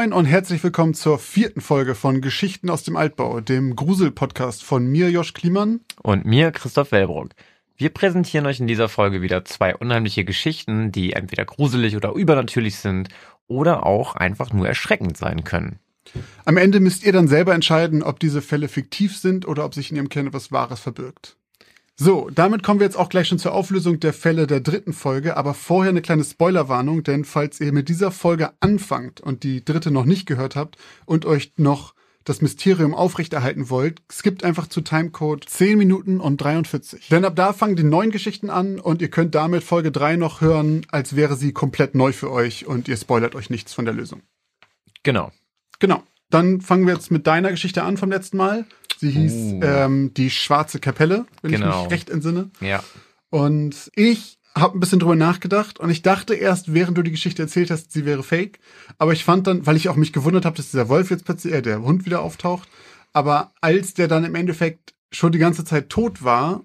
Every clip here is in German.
Moin und herzlich willkommen zur vierten Folge von Geschichten aus dem Altbau, dem Grusel-Podcast von mir, Josch Kliemann. Und mir, Christoph Wellbrock. Wir präsentieren euch in dieser Folge wieder zwei unheimliche Geschichten, die entweder gruselig oder übernatürlich sind oder auch einfach nur erschreckend sein können. Am Ende müsst ihr dann selber entscheiden, ob diese Fälle fiktiv sind oder ob sich in ihrem Kern etwas Wahres verbirgt. So, damit kommen wir jetzt auch gleich schon zur Auflösung der Fälle der dritten Folge, aber vorher eine kleine Spoilerwarnung, denn falls ihr mit dieser Folge anfangt und die dritte noch nicht gehört habt und euch noch das Mysterium aufrechterhalten wollt, skippt einfach zu Timecode 10 Minuten und 43. Denn ab da fangen die neuen Geschichten an und ihr könnt damit Folge 3 noch hören, als wäre sie komplett neu für euch und ihr spoilert euch nichts von der Lösung. Genau. Genau. Dann fangen wir jetzt mit deiner Geschichte an vom letzten Mal. Sie hieß Uh. ähm, Die Schwarze Kapelle, wenn ich Genau. mich recht entsinne. Ja. Und ich habe ein bisschen drüber nachgedacht und ich dachte erst, während du die Geschichte erzählt hast, sie wäre fake. Aber ich fand dann, weil ich auch mich gewundert habe, dass dieser Wolf jetzt plötzlich, äh, der Hund wieder auftaucht. Aber als der dann im Endeffekt schon die ganze Zeit tot war,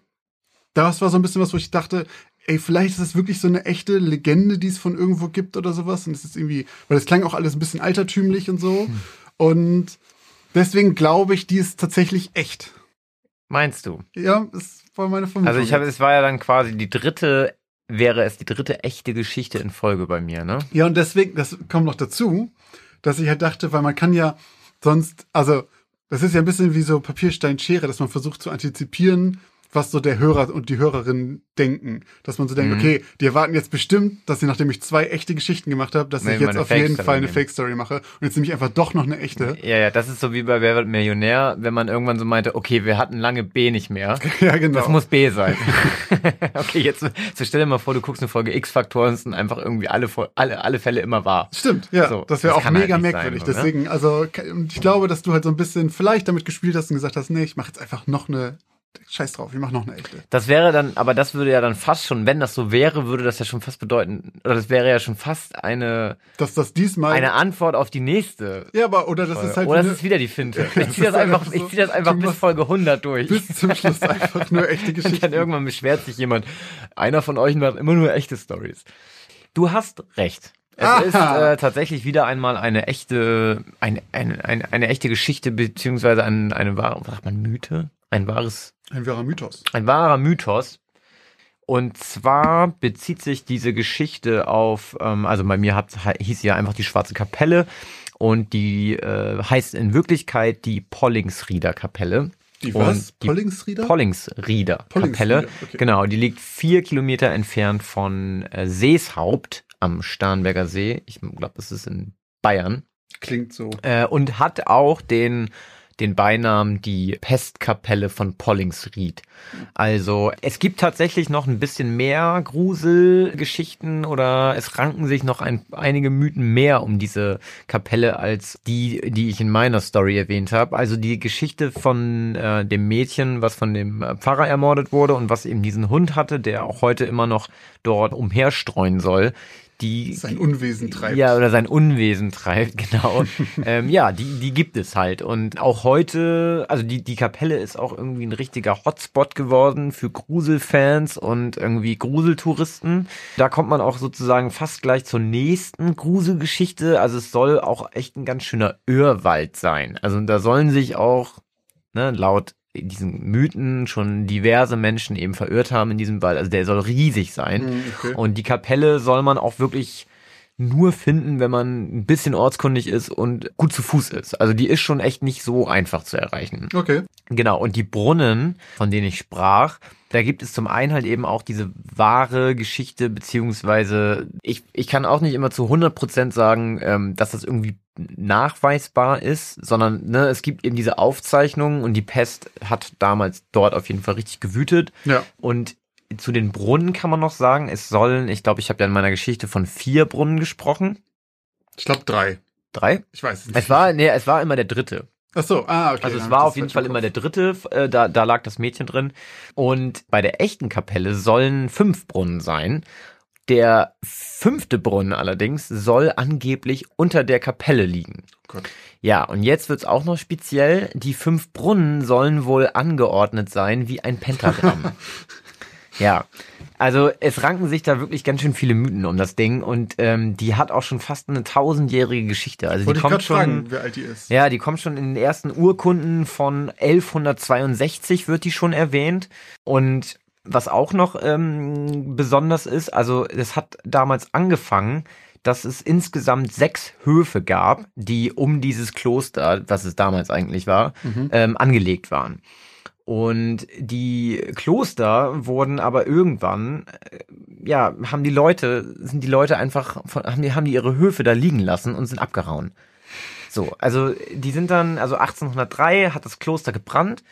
das war so ein bisschen was, wo ich dachte, ey, vielleicht ist das wirklich so eine echte Legende, die es von irgendwo gibt oder sowas. Und es ist irgendwie, weil es klang auch alles ein bisschen altertümlich und so. Und deswegen glaube ich, die ist tatsächlich echt. Meinst du? Ja, das war meine Vermutung. Also ich habe, es war ja dann quasi die dritte, wäre es die dritte echte Geschichte in Folge bei mir, ne? Ja, und deswegen, das kommt noch dazu, dass ich halt dachte, weil man kann ja sonst, also das ist ja ein bisschen wie so Papierstein Schere, dass man versucht zu antizipieren, was so der Hörer und die Hörerin denken. Dass man so denkt, Mhm. okay, die erwarten jetzt bestimmt, dass ich, nachdem ich zwei echte Geschichten gemacht habe, dass Nee, ich jetzt auf jeden Fall eine. Fake-Story mache. Und jetzt nehme ich einfach doch noch eine echte. Ja, ja, das ist so wie bei Wer wird Millionär, wenn man irgendwann so meinte, okay, wir hatten lange B nicht mehr. Ja, genau. Das muss B sein. okay, jetzt so stell dir mal vor, du guckst eine Folge X-Faktor und es sind einfach irgendwie alle, alle, alle Fälle immer wahr. Stimmt, ja. So, das wäre auch halt mega nicht merkwürdig. sein? Deswegen, also, ich glaube, dass du halt so ein bisschen vielleicht damit gespielt hast und gesagt hast, nee, ich mache jetzt einfach noch eine. Scheiß drauf, ich mache noch eine echte. Das wäre dann, aber das würde ja dann fast schon, wenn das so wäre, würde das ja schon fast bedeuten, oder das wäre ja schon fast eine, Dass das diesmal. eine Antwort auf die nächste. ja, aber, oder das Folge. ist halt. Oder eine- ist wieder die Finte. Das Ich ziehe das einfach, einfach ich so, zieh das einfach bis Folge 100 durch. bis zum Schluss einfach nur echte Und Geschichten. dann irgendwann beschwert sich jemand, einer von euch macht immer nur echte Stories. Du hast recht. Es Aha. ist äh, tatsächlich wieder einmal eine echte, eine, eine, eine, eine echte Geschichte, beziehungsweise ein, eine wahre, was sagt man, Mythe? Ein wahres Ein wahrer Mythos. ein wahrer Mythos. Und zwar bezieht sich diese Geschichte auf, ähm, also bei mir hat, hieß sie ja einfach die Schwarze Kapelle und die äh, heißt in Wirklichkeit die Pollingsrieder Kapelle. Die was? die Pollingsrieder? Pollingsrieder Kapelle. Pollingsrieder, okay. Genau, die liegt vier Kilometer entfernt von äh, Seeshaupt am Starnberger See. Ich glaube, das ist in Bayern. Klingt so. Äh, und hat auch den, den Beinamen die Pestkapelle von Pollingsried. Also es gibt tatsächlich noch ein bisschen mehr Gruselgeschichten oder es ranken sich noch ein, einige Mythen mehr um diese Kapelle als die, die ich in meiner Story erwähnt habe. Also die Geschichte von äh, dem Mädchen, was von dem Pfarrer ermordet wurde und was eben diesen Hund hatte, der auch heute immer noch dort umherstreuen soll. Die Sein Unwesen treibt. ja, oder sein Unwesen treibt, genau. ähm, ja, die, die gibt es halt. Und auch heute, also die, die Kapelle ist auch irgendwie ein richtiger Hotspot geworden für Gruselfans und irgendwie Gruseltouristen. Da kommt man auch sozusagen fast gleich zur nächsten Gruselgeschichte. Also es soll auch echt ein ganz schöner Irrwald sein. Also da sollen sich auch, ne, laut diesen Mythen schon diverse Menschen eben verirrt haben in diesem Wald. Also der soll riesig sein. Hm, okay. Und die Kapelle soll man auch wirklich nur finden, wenn man ein bisschen ortskundig ist und gut zu Fuß ist. Also die ist schon echt nicht so einfach zu erreichen. Okay. Genau, und die Brunnen, von denen ich sprach, da gibt es zum einen halt eben auch diese wahre Geschichte, beziehungsweise ich, ich kann auch nicht immer zu 100% sagen, ähm, dass das irgendwie nachweisbar ist, sondern ne, es gibt eben diese Aufzeichnungen und die Pest hat damals dort auf jeden Fall richtig gewütet. Ja. Und zu den Brunnen kann man noch sagen, es sollen, ich glaube, ich habe ja in meiner Geschichte von vier Brunnen gesprochen. Ich glaube drei. Drei? Ich weiß es nicht. Es war, nee, es war immer der dritte. Ach so, ah, okay. Also es war auf jeden Fall im immer der dritte, äh, da, da lag das Mädchen drin. Und bei der echten Kapelle sollen fünf Brunnen sein. Der fünfte Brunnen allerdings soll angeblich unter der Kapelle liegen. Gott. Ja, und jetzt wird's auch noch speziell. Die fünf Brunnen sollen wohl angeordnet sein wie ein Pentagramm. Ja, also es ranken sich da wirklich ganz schön viele Mythen um das Ding und ähm, die hat auch schon fast eine tausendjährige Geschichte. Also Wollte die kommt schon, fragen, wie alt die ist. ja, die kommt schon in den ersten Urkunden von 1162 wird die schon erwähnt und was auch noch ähm, besonders ist, also es hat damals angefangen, dass es insgesamt sechs Höfe gab, die um dieses Kloster, was es damals eigentlich war, ähm, angelegt waren. Und die Kloster wurden aber irgendwann, äh, ja, haben die Leute, sind die Leute einfach, von, haben die, haben die ihre Höfe da liegen lassen und sind abgehauen. So, also die sind dann, also 1803 hat das Kloster gebrannt.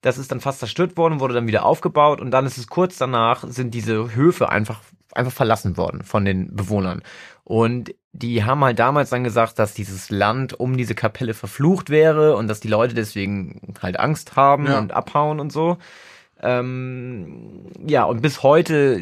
Das ist dann fast zerstört worden, wurde dann wieder aufgebaut und dann ist es kurz danach, sind diese Höfe einfach, einfach verlassen worden von den Bewohnern. Und die haben halt damals dann gesagt, dass dieses Land um diese Kapelle verflucht wäre und dass die Leute deswegen halt Angst haben Ja. und abhauen und so. Ähm, ja, und bis heute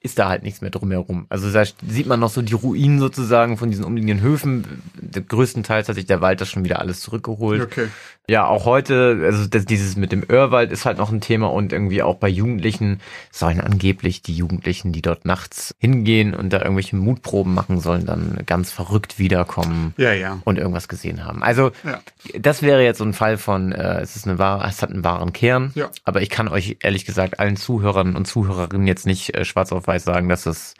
ist da halt nichts mehr drumherum. Also da sieht man noch so die Ruinen sozusagen von diesen umliegenden Höfen. Größtenteils hat sich der Wald das schon wieder alles zurückgeholt. Okay. Ja, auch heute, also das, dieses mit dem Öhrwald ist halt noch ein Thema und irgendwie auch bei Jugendlichen sollen angeblich die Jugendlichen, die dort nachts hingehen und da irgendwelche Mutproben machen sollen, dann ganz verrückt wiederkommen Ja, ja. und irgendwas gesehen haben. Also Ja. das wäre jetzt so ein Fall von, äh, es ist eine wahre, es hat einen wahren Kern. Ja. Aber ich kann euch ehrlich gesagt allen Zuhörern und Zuhörerinnen jetzt nicht äh, schwarz auf weiß sagen, dass es,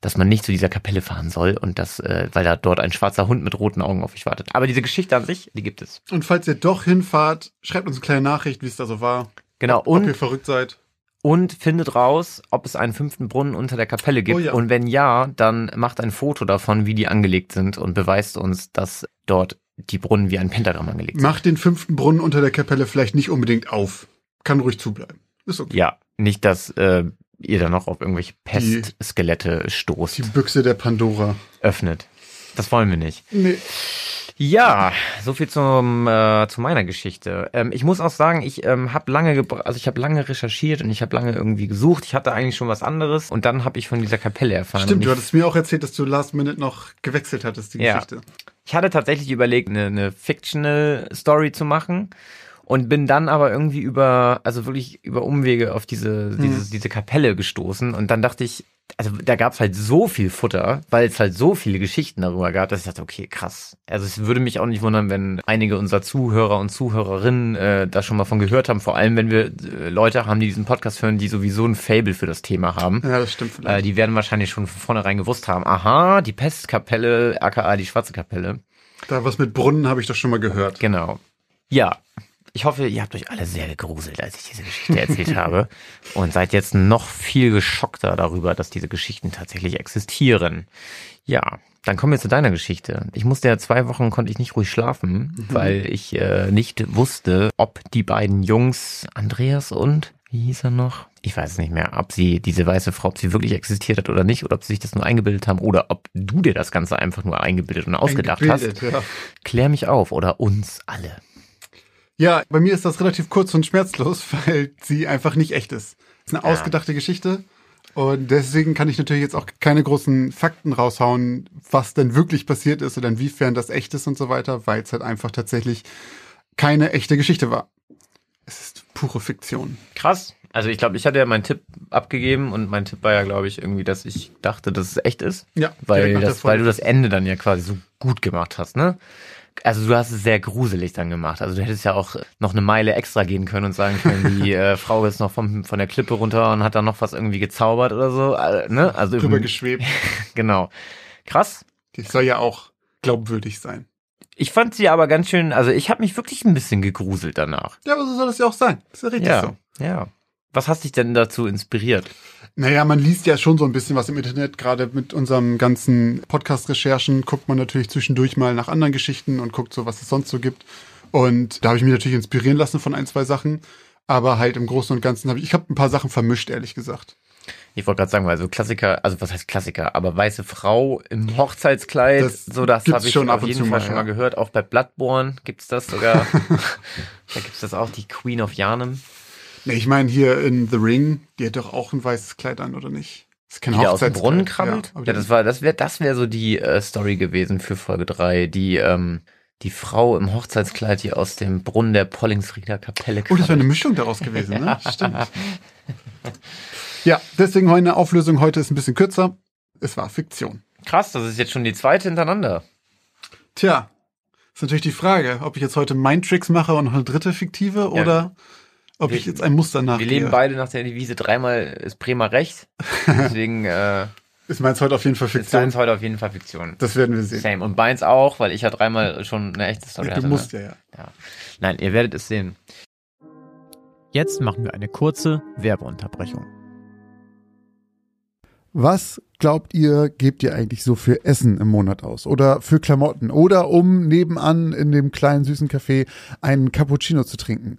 dass man nicht zu dieser Kapelle fahren soll und dass, äh, weil da dort ein schwarzer Hund mit roten Augen auf euch wartet. Aber diese Geschichte an sich, die gibt es. Und falls ihr doch hinfahrt, schreibt uns eine kleine Nachricht, wie es da so war. Genau. Ob ihr Und, verrückt seid. und findet raus, ob es einen fünften Brunnen unter der Kapelle gibt. Oh ja. Und wenn ja, dann macht ein Foto davon, wie die angelegt sind und beweist uns, dass dort die Brunnen wie ein Pentagramm angelegt sind. Macht den fünften Brunnen unter der Kapelle vielleicht nicht unbedingt auf. Kann ruhig zubleiben. Ist okay. Ja, nicht, dass äh, ihr dann noch auf irgendwelche Pestskelette Die stoßt, Büchse der Pandora. öffnet. Das wollen wir nicht. Nee. Ja, so viel zum äh, zu meiner Geschichte. Ähm, ich muss auch sagen, ich ähm, habe lange also ich habe lange recherchiert und ich habe lange irgendwie gesucht. Ich hatte eigentlich schon was anderes und dann habe ich von dieser Kapelle erfahren. Stimmt, du hattest mir auch erzählt, dass du last minute noch gewechselt hattest, die Ja. Geschichte. ich hatte tatsächlich überlegt, eine, eine fictional Story zu machen und bin dann aber irgendwie über also wirklich über Umwege auf diese diese diese Kapelle gestoßen und dann dachte ich, also da gab es halt so viel Futter, weil es halt so viele Geschichten darüber gab, dass ich dachte, okay, krass. Also es würde mich auch nicht wundern, wenn einige unserer Zuhörer und Zuhörerinnen äh, da schon mal von gehört haben, vor allem wenn wir äh, Leute haben, die diesen Podcast hören, die sowieso ein Fable für das Thema haben. Ja, das stimmt Äh, vielleicht. die werden wahrscheinlich schon von vornherein gewusst haben, aha, die Pestkapelle, aka die Schwarze Kapelle. da was mit Brunnen habe ich doch schon mal gehört. Genau. Ja. Ich hoffe, ihr habt euch alle sehr gegruselt, als ich diese Geschichte erzählt habe. Und seid jetzt noch viel geschockter darüber, dass diese Geschichten tatsächlich existieren. Ja, dann kommen wir zu deiner Geschichte. Ich musste ja zwei Wochen, konnte ich nicht ruhig schlafen, weil ich äh, nicht wusste, ob die beiden Jungs, Andreas und, wie hieß er noch? Ich weiß es nicht mehr, ob sie, diese weiße Frau, ob sie wirklich existiert hat oder nicht, oder ob sie sich das nur eingebildet haben, oder ob du dir das Ganze einfach nur eingebildet und ausgedacht hast. Eingebildet, Ja. Klär mich auf, oder uns alle. Ja, bei mir ist das relativ kurz und schmerzlos, weil sie einfach nicht echt ist. ist eine Ja. ausgedachte Geschichte. Und deswegen kann ich natürlich jetzt auch keine großen Fakten raushauen, was denn wirklich passiert ist oder inwiefern das echt ist und so weiter, weil es halt einfach tatsächlich keine echte Geschichte war. Es ist pure Fiktion. Krass. Also ich glaube, ich hatte ja meinen Tipp abgegeben und mein Tipp war ja, glaube ich, irgendwie, dass ich dachte, dass es echt ist. Ja, Weil, das, weil du das Ende dann ja quasi so gut gemacht hast, ne? Also du hast es sehr gruselig dann gemacht. Also du hättest ja auch noch eine Meile extra gehen können und sagen können, die äh, Frau ist noch vom, von der Klippe runter und hat dann noch was irgendwie gezaubert oder so. Äh, ne? Also drüber geschwebt. genau. Krass. Die soll ja auch glaubwürdig sein. Ich fand sie aber ganz schön, also ich habe mich wirklich ein bisschen gegruselt danach. Ja, aber so soll das ja auch sein. ist ja richtig ja, so. ja. Was hast dich denn dazu inspiriert? Naja, man liest ja schon so ein bisschen was im Internet. Gerade mit unserem ganzen Podcast-Recherchen guckt man natürlich zwischendurch mal nach anderen Geschichten und guckt so, was es sonst so gibt. Und da habe ich mich natürlich inspirieren lassen von ein, zwei Sachen. Aber halt im Großen und Ganzen habe ich, ich habe ein paar Sachen vermischt, ehrlich gesagt. Ich wollte gerade sagen, weil so Klassiker, also was heißt Klassiker, aber weiße Frau im Hochzeitskleid, Das so das habe ich schon auf jeden Fall mal, schon ja. mal gehört. Auch bei Bloodborne gibt's das sogar. da gibt's das auch, die Queen of Yarnum, Nee, ich meine hier in The Ring, die hat doch auch ein weißes Kleid an, oder nicht? Das ist kein die da aus dem. Brunnen krabbelt. Ja, Ja, das war, das wäre, das wäre so die äh, Story gewesen für Folge drei. Die, ähm, die Frau im Hochzeitskleid, die aus dem Brunnen der Pollingsrieder Kapelle Oh, das wäre eine Mischung daraus gewesen, ne? Stimmt. Ja, deswegen eine Auflösung heute ist ein bisschen kürzer. Es war Fiktion. Krass, das ist jetzt schon die zweite hintereinander. Tja, ist natürlich die Frage, ob ich jetzt heute Mindtricks mache und noch eine dritte fiktive oder ob Wir- ich jetzt ein Muster Wir nachgehe. leben beide nach der Devise, dreimal ist Bremer recht. Deswegen äh, Ist meins heute auf jeden Fall ist Fiktion. deins heute auf jeden Fall Fiktion. Das werden wir sehen. Same. Und meins auch, weil ich ja dreimal schon eine echte Story Du hatte. musst ne? ja, ja. Nein, ihr werdet es sehen. Jetzt machen wir eine kurze Werbeunterbrechung. Was glaubt ihr, gebt ihr eigentlich so für Essen im Monat aus? Oder für Klamotten? Oder um nebenan in dem kleinen süßen Café einen Cappuccino zu trinken?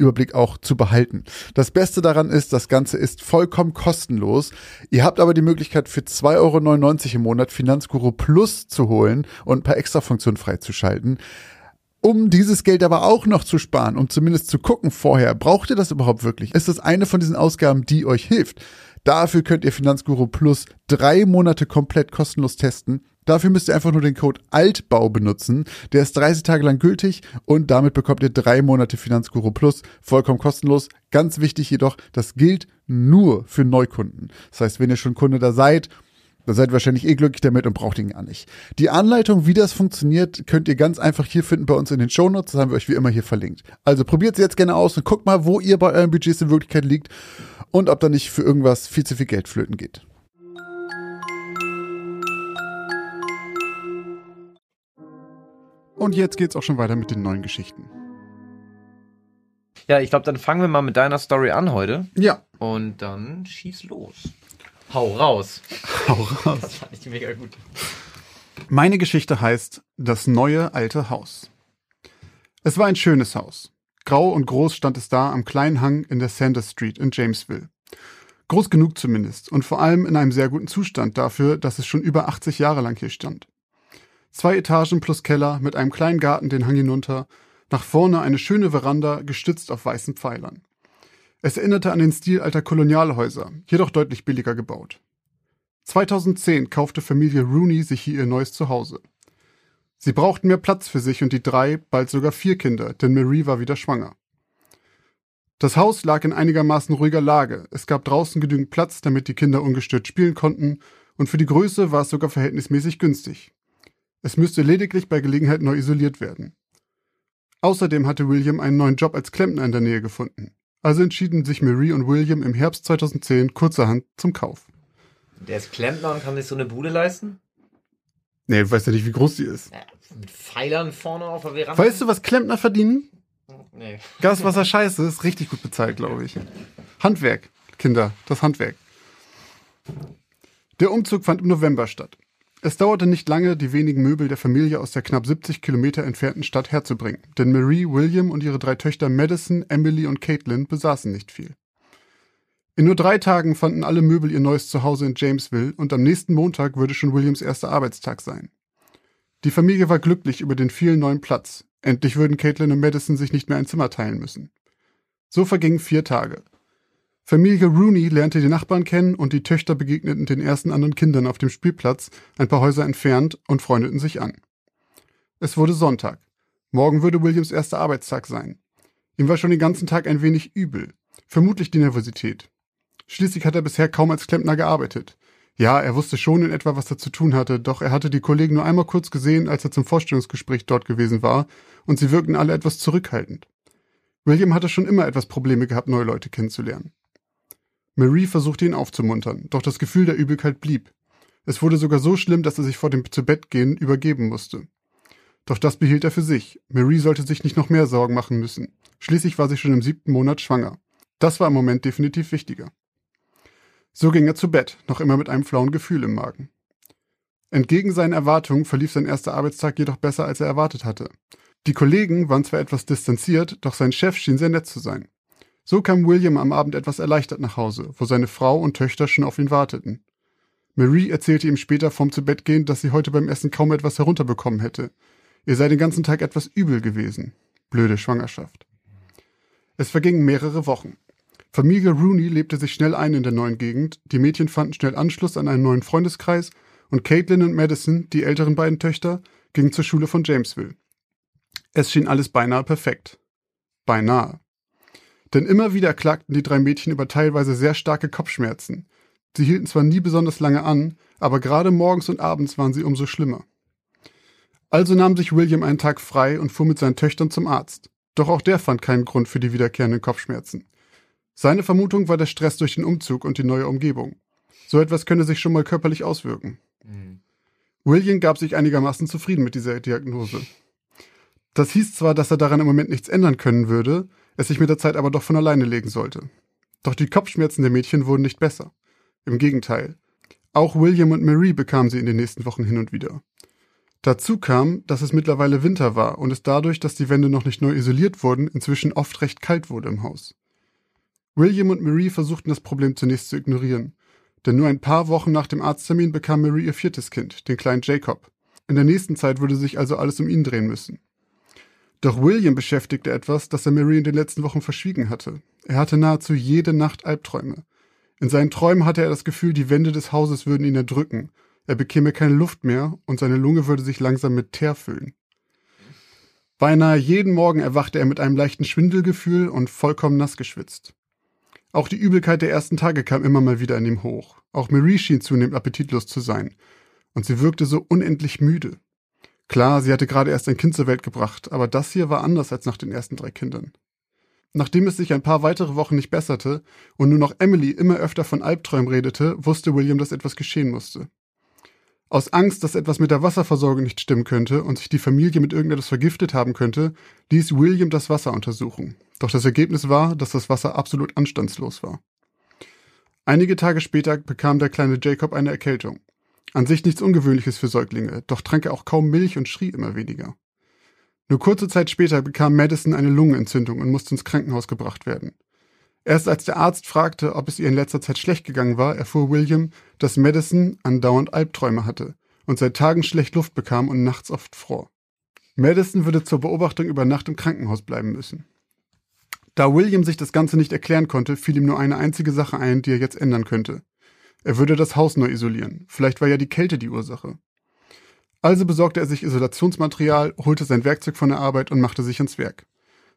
Überblick auch zu behalten. Das Beste daran ist, das Ganze ist vollkommen kostenlos. Ihr habt aber die Möglichkeit für 2,99 Euro im Monat Finanzguru Plus zu holen und ein paar Extrafunktionen freizuschalten. Um dieses Geld aber auch noch zu sparen, um zumindest zu gucken vorher, braucht ihr das überhaupt wirklich? Ist das eine von diesen Ausgaben, die euch hilft? Dafür könnt ihr Finanzguru Plus drei Monate komplett kostenlos testen. Dafür müsst ihr einfach nur den Code ALTBAU benutzen. Der ist 30 Tage lang gültig und damit bekommt ihr drei Monate Finanzguru Plus vollkommen kostenlos. Ganz wichtig jedoch, das gilt nur für Neukunden. Das heißt, wenn ihr schon Kunde da seid, dann seid ihr wahrscheinlich eh glücklich damit und braucht ihn gar nicht. Die Anleitung, wie das funktioniert, könnt ihr ganz einfach hier finden bei uns in den Shownotes. Das haben wir euch wie immer hier verlinkt. Also probiert es jetzt gerne aus und guckt mal, wo ihr bei euren Budgets in Wirklichkeit liegt und ob da nicht für irgendwas viel zu viel Geld flöten geht. Und jetzt geht's auch schon weiter mit den neuen Geschichten. Ja, ich glaube, dann fangen wir mal mit deiner Story an heute. Ja, Und dann schieß los. Hau raus. hau raus. Das fand ich mega gut. Meine Geschichte heißt Das neue alte Haus. Es war ein schönes Haus. Grau und groß stand es da am kleinen Hang in der Sanders Street in Jamesville. Groß genug zumindest und vor allem in einem sehr guten Zustand dafür, dass es schon über 80 Jahre lang hier stand. Zwei Etagen plus Keller mit einem kleinen Garten den Hang hinunter, nach vorne eine schöne Veranda gestützt auf weißen Pfeilern. Es erinnerte an den Stil alter Kolonialhäuser, jedoch deutlich billiger gebaut. 2010 kaufte Familie Rooney sich hier ihr neues Zuhause. Sie brauchten mehr Platz für sich und die drei, bald sogar vier Kinder, denn Marie war wieder schwanger. Das Haus lag in einigermaßen ruhiger Lage. Es gab draußen genügend Platz, damit die Kinder ungestört spielen konnten, und für die Größe war es sogar verhältnismäßig günstig. Es müsste lediglich bei Gelegenheit neu isoliert werden. Außerdem hatte William einen neuen Job als Klempner in der Nähe gefunden. Also entschieden sich Marie und William im Herbst 2010 kurzerhand zum Kauf. Der ist Klempner und kann sich so eine Bude leisten? Nee, du weißt ja nicht, wie groß die ist. Ja, mit Pfeilern vorne auf der Veranda? Weißt du, was Klempner verdienen? Nee. Gas, Wasser, Scheiße ist richtig gut bezahlt, glaube ich. Handwerk, Kinder, das Handwerk. Der Umzug fand im November statt. Es dauerte nicht lange, die wenigen Möbel der Familie aus der knapp 70 Kilometer entfernten Stadt herzubringen, denn Marie, William und ihre drei Töchter Madison, Emily und Caitlin besaßen nicht viel. In nur drei Tagen fanden alle Möbel ihr neues Zuhause in Jamesville und am nächsten Montag würde schon Williams erster Arbeitstag sein. Die Familie war glücklich über den vielen neuen Platz. Endlich würden Caitlin und Madison sich nicht mehr ein Zimmer teilen müssen. So vergingen vier Tage. Familie Rooney lernte die Nachbarn kennen und die Töchter begegneten den ersten anderen Kindern auf dem Spielplatz, ein paar Häuser entfernt, und freundeten sich an. Es wurde Sonntag. Morgen würde Williams erster Arbeitstag sein. Ihm war schon den ganzen Tag ein wenig übel. Vermutlich die Nervosität. Schließlich hat er bisher kaum als Klempner gearbeitet. Ja, er wusste schon in etwa, was er zu tun hatte, doch er hatte die Kollegen nur einmal kurz gesehen, als er zum Vorstellungsgespräch dort gewesen war, und sie wirkten alle etwas zurückhaltend. William hatte schon immer etwas Probleme gehabt, neue Leute kennenzulernen. Marie versuchte ihn aufzumuntern, doch das Gefühl der Übelkeit blieb. Es wurde sogar so schlimm, dass er sich vor dem Zubettgehen übergeben musste. Doch das behielt er für sich. Marie sollte sich nicht noch mehr Sorgen machen müssen. Schließlich war sie schon im siebten Monat schwanger. Das war im Moment definitiv wichtiger. So ging er zu Bett, noch immer mit einem flauen Gefühl im Magen. Entgegen seinen Erwartungen verlief sein erster Arbeitstag jedoch besser, als er erwartet hatte. Die Kollegen waren zwar etwas distanziert, doch sein Chef schien sehr nett zu sein. So kam William am Abend etwas erleichtert nach Hause, wo seine Frau und Töchter schon auf ihn warteten. Marie erzählte ihm später vorm Zubettgehen, dass sie heute beim Essen kaum etwas herunterbekommen hätte. Ihr sei den ganzen Tag etwas übel gewesen. Blöde Schwangerschaft. Es vergingen mehrere Wochen. Familie Rooney lebte sich schnell ein in der neuen Gegend, die Mädchen fanden schnell Anschluss an einen neuen Freundeskreis und Caitlin und Madison, die älteren beiden Töchter, gingen zur Schule von Jamesville. Es schien alles beinahe perfekt. Beinahe. Denn immer wieder klagten die drei Mädchen über teilweise sehr starke Kopfschmerzen. Sie hielten zwar nie besonders lange an, aber gerade morgens und abends waren sie umso schlimmer. Also nahm sich William einen Tag frei und fuhr mit seinen Töchtern zum Arzt. Doch auch der fand keinen Grund für die wiederkehrenden Kopfschmerzen. Seine Vermutung war der Stress durch den Umzug und die neue Umgebung. So etwas könne sich schon mal körperlich auswirken. Mhm. William gab sich einigermaßen zufrieden mit dieser Diagnose. Das hieß zwar, dass er daran im Moment nichts ändern können würde, es sich mit der Zeit aber doch von alleine legen sollte. Doch die Kopfschmerzen der Mädchen wurden nicht besser. Im Gegenteil. Auch William und Marie bekamen sie in den nächsten Wochen hin und wieder. Dazu kam, dass es mittlerweile Winter war und es dadurch, dass die Wände noch nicht neu isoliert wurden, inzwischen oft recht kalt wurde im Haus. William und Marie versuchten das Problem zunächst zu ignorieren, denn nur ein paar Wochen nach dem Arzttermin bekam Marie ihr viertes Kind, den kleinen Jacob. In der nächsten Zeit würde sich also alles um ihn drehen müssen. Doch William beschäftigte etwas, das er Marie in den letzten Wochen verschwiegen hatte. Er hatte nahezu jede Nacht Albträume. In seinen Träumen hatte er das Gefühl, die Wände des Hauses würden ihn erdrücken, er bekäme keine Luft mehr und seine Lunge würde sich langsam mit Teer füllen. Beinahe jeden Morgen erwachte er mit einem leichten Schwindelgefühl und vollkommen nass geschwitzt. Auch die Übelkeit der ersten Tage kam immer mal wieder in ihm hoch. Auch Marie schien zunehmend appetitlos zu sein. Und sie wirkte so unendlich müde. Klar, sie hatte gerade erst ein Kind zur Welt gebracht, aber das hier war anders als nach den ersten drei Kindern. Nachdem es sich ein paar weitere Wochen nicht besserte und nur noch Emily immer öfter von Albträumen redete, wusste William, dass etwas geschehen musste. Aus Angst, dass etwas mit der Wasserversorgung nicht stimmen könnte und sich die Familie mit irgendetwas vergiftet haben könnte, ließ William das Wasser untersuchen. Doch das Ergebnis war, dass das Wasser absolut anstandslos war. Einige Tage später bekam der kleine Jacob eine Erkältung. An sich nichts Ungewöhnliches für Säuglinge, doch trank er auch kaum Milch und schrie immer weniger. Nur kurze Zeit später bekam Madison eine Lungenentzündung und musste ins Krankenhaus gebracht werden. Erst als der Arzt fragte, ob es ihr in letzter Zeit schlecht gegangen war, erfuhr William, dass Madison andauernd Albträume hatte und seit Tagen schlecht Luft bekam und nachts oft fror. Madison würde zur Beobachtung über Nacht im Krankenhaus bleiben müssen. Da William sich das Ganze nicht erklären konnte, fiel ihm nur eine einzige Sache ein, die er jetzt ändern könnte. Er würde das Haus neu isolieren. Vielleicht war ja die Kälte die Ursache. Also besorgte er sich Isolationsmaterial, holte sein Werkzeug von der Arbeit und machte sich ans Werk.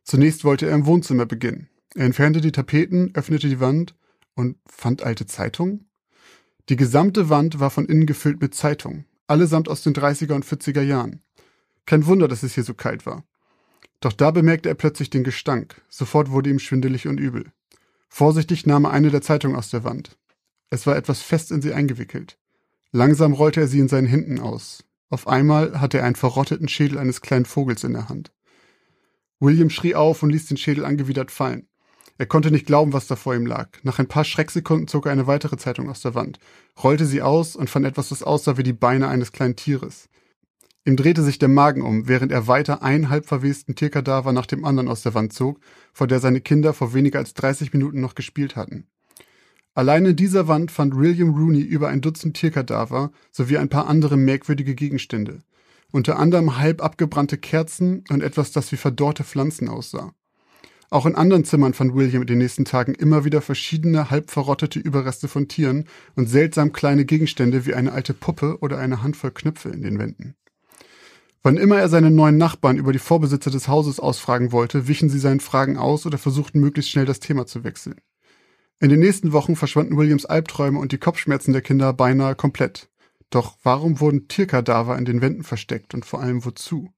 Zunächst wollte er im Wohnzimmer beginnen. Er entfernte die Tapeten, öffnete die Wand und fand alte Zeitungen. Die gesamte Wand war von innen gefüllt mit Zeitungen, allesamt aus den 30er und 40er Jahren. Kein Wunder, dass es hier so kalt war. Doch da bemerkte er plötzlich den Gestank. Sofort wurde ihm schwindelig und übel. Vorsichtig nahm er eine der Zeitungen aus der Wand. Es war etwas fest in sie eingewickelt. Langsam rollte er sie in seinen Händen aus. Auf einmal hatte er einen verrotteten Schädel eines kleinen Vogels in der Hand. William schrie auf und ließ den Schädel angewidert fallen. Er konnte nicht glauben, was da vor ihm lag. Nach ein paar Schrecksekunden zog er eine weitere Zeitung aus der Wand, rollte sie aus und fand etwas, das aussah wie die Beine eines kleinen Tieres. Ihm drehte sich der Magen um, während er weiter einen halb verwesten Tierkadaver nach dem anderen aus der Wand zog, vor der seine Kinder vor weniger als 30 Minuten noch gespielt hatten. Allein in dieser Wand fand William Rooney über ein Dutzend Tierkadaver sowie ein paar andere merkwürdige Gegenstände. Unter anderem halb abgebrannte Kerzen und etwas, das wie verdorrte Pflanzen aussah. Auch in anderen Zimmern fand William in den nächsten Tagen immer wieder verschiedene halb verrottete Überreste von Tieren und seltsam kleine Gegenstände wie eine alte Puppe oder eine Handvoll Knöpfe in den Wänden. Wann immer er seine neuen Nachbarn über die Vorbesitzer des Hauses ausfragen wollte, wichen sie seinen Fragen aus oder versuchten möglichst schnell das Thema zu wechseln. In den nächsten Wochen verschwanden Williams Albträume und die Kopfschmerzen der Kinder beinahe komplett. Doch warum wurden Tierkadaver in den Wänden versteckt und vor allem wozu?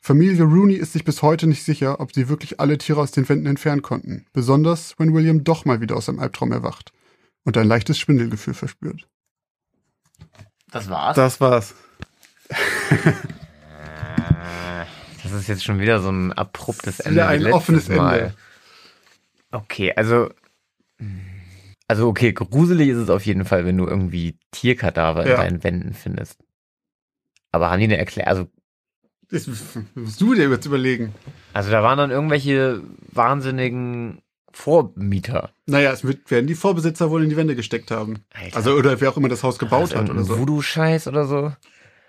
Familie Rooney ist sich bis heute nicht sicher, ob sie wirklich alle Tiere aus den Wänden entfernen konnten, besonders wenn William doch mal wieder aus seinem Albtraum erwacht und ein leichtes Schwindelgefühl verspürt. Das war's? Das war's. das ist jetzt schon wieder so ein abruptes Ende. Ja, ein offenes Mal. Ende. Okay, also also okay, gruselig ist es auf jeden Fall, wenn du irgendwie Tierkadaver Ja. in deinen Wänden findest. Aber haben die eine Erklärung? Also, Das musst du dir jetzt überlegen. also da waren dann irgendwelche wahnsinnigen Vormieter. Naja, es werden die Vorbesitzer wohl in die Wände gesteckt haben. Alter. Also, oder wer auch immer das Haus gebaut Also hat oder so. Voodoo-Scheiß oder so.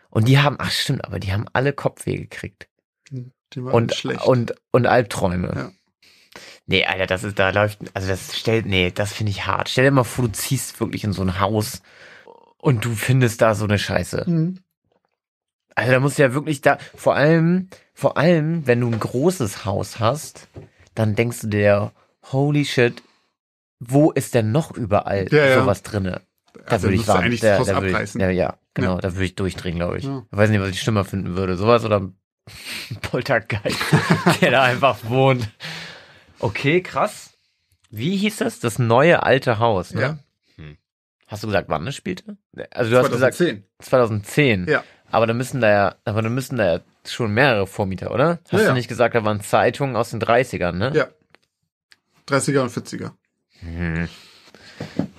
Und die haben, ach stimmt, aber die haben alle Kopfweh gekriegt. Die waren Und, schlecht. und, und Albträume. Ja. Nee, Alter, das ist, da läuft, also das stellt, nee, das finde ich hart. Stell dir mal vor, du ziehst wirklich in so ein Haus und du findest da so eine Scheiße. Mhm. Also da musst du ja wirklich da, vor allem, vor allem, wenn du ein großes Haus hast, dann denkst du dir, holy shit, wo ist denn noch überall Ja, ja. sowas drinne? Da Also würde ich warten. eigentlich Da, da würde ich, abreißen. ja, ja, genau, da würde ich durchdrehen, glaube ich. Ja. Ich weiß nicht, was ich schlimmer finden würde. Sowas oder ein Poltergeist, der da einfach wohnt. Okay, krass. Wie hieß das? Das neue alte Haus, ne? Ja. Hast du gesagt, wann es spielte? Also du hast gesagt 2010. 2010. Ja. Aber da müssen da ja, aber da müssen da ja schon mehrere Vormieter, oder? Hast Ja, du ja. nicht gesagt, da waren Zeitungen aus den 30ern, ne? Ja. 30er und 40er. Hm.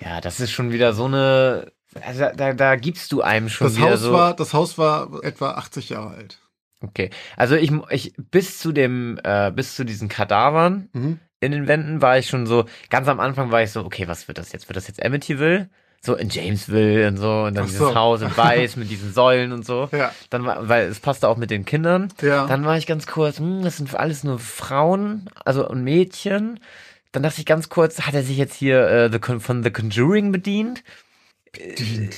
Ja, das ist schon wieder so eine, also da, da, da gibst du einem schon Das wieder Haus so. war, das Haus war etwa 80 Jahre alt. Okay. Also ich, ich, bis zu dem, äh, bis zu diesen Kadavern Mhm. in den Wänden war ich schon so, ganz am Anfang war ich so, okay, was wird das jetzt? Wird das jetzt Amityville? So in Jamesville und so und dann Ach dieses so. Haus in weiß mit diesen Säulen und so. Ja. Dann war, weil es passte auch mit den Kindern. Ja. Dann war ich ganz kurz, hm, das sind alles nur Frauen, also und Mädchen. Dann dachte ich ganz kurz, hat er sich jetzt hier äh, The von The Conjuring bedient? Be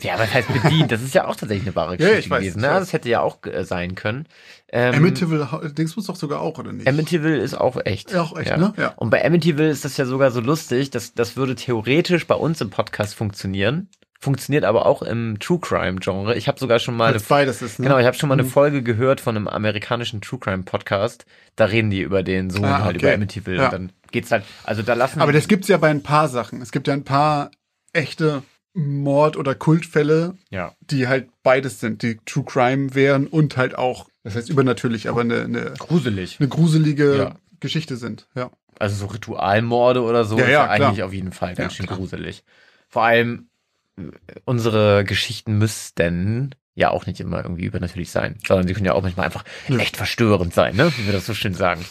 ja, was heißt bedient? Das ist ja auch tatsächlich eine wahre Ja, Geschichte ich weiß, gewesen. ich Ne? weiß. Das hätte ja auch äh, sein können. Ähm, Amityville, Dings muss doch sogar auch, oder nicht? Amityville ist auch echt. Ja, auch echt, ne? Ja. Und bei Amityville ist das ja sogar so lustig, dass das würde theoretisch bei uns im Podcast funktionieren. Funktioniert aber auch im True Crime Genre. Ich habe sogar schon mal eine beides ist, ne? Genau, ich habe schon mal eine Mhm. Folge gehört von einem amerikanischen True Crime Podcast. Da reden die über den Sohn Ah, halt okay. über Amityville Ja. und dann geht's halt, also da lassen Aber das gibt's ja bei ein paar Sachen. Es gibt ja ein paar echte Mord- oder Kultfälle, ja. die halt beides sind, die True Crime wären und halt auch, das heißt übernatürlich, aber eine, eine, gruselig. eine gruselige Ja. Geschichte sind. Ja. Also so Ritualmorde oder so Ja, ist ja, eigentlich auf jeden Fall ganz schön gruselig. Vor allem äh, unsere Geschichten müssten ja auch nicht immer irgendwie übernatürlich sein, sondern sie können ja auch manchmal einfach echt verstörend sein, ne? Wie wir das so schön sagen.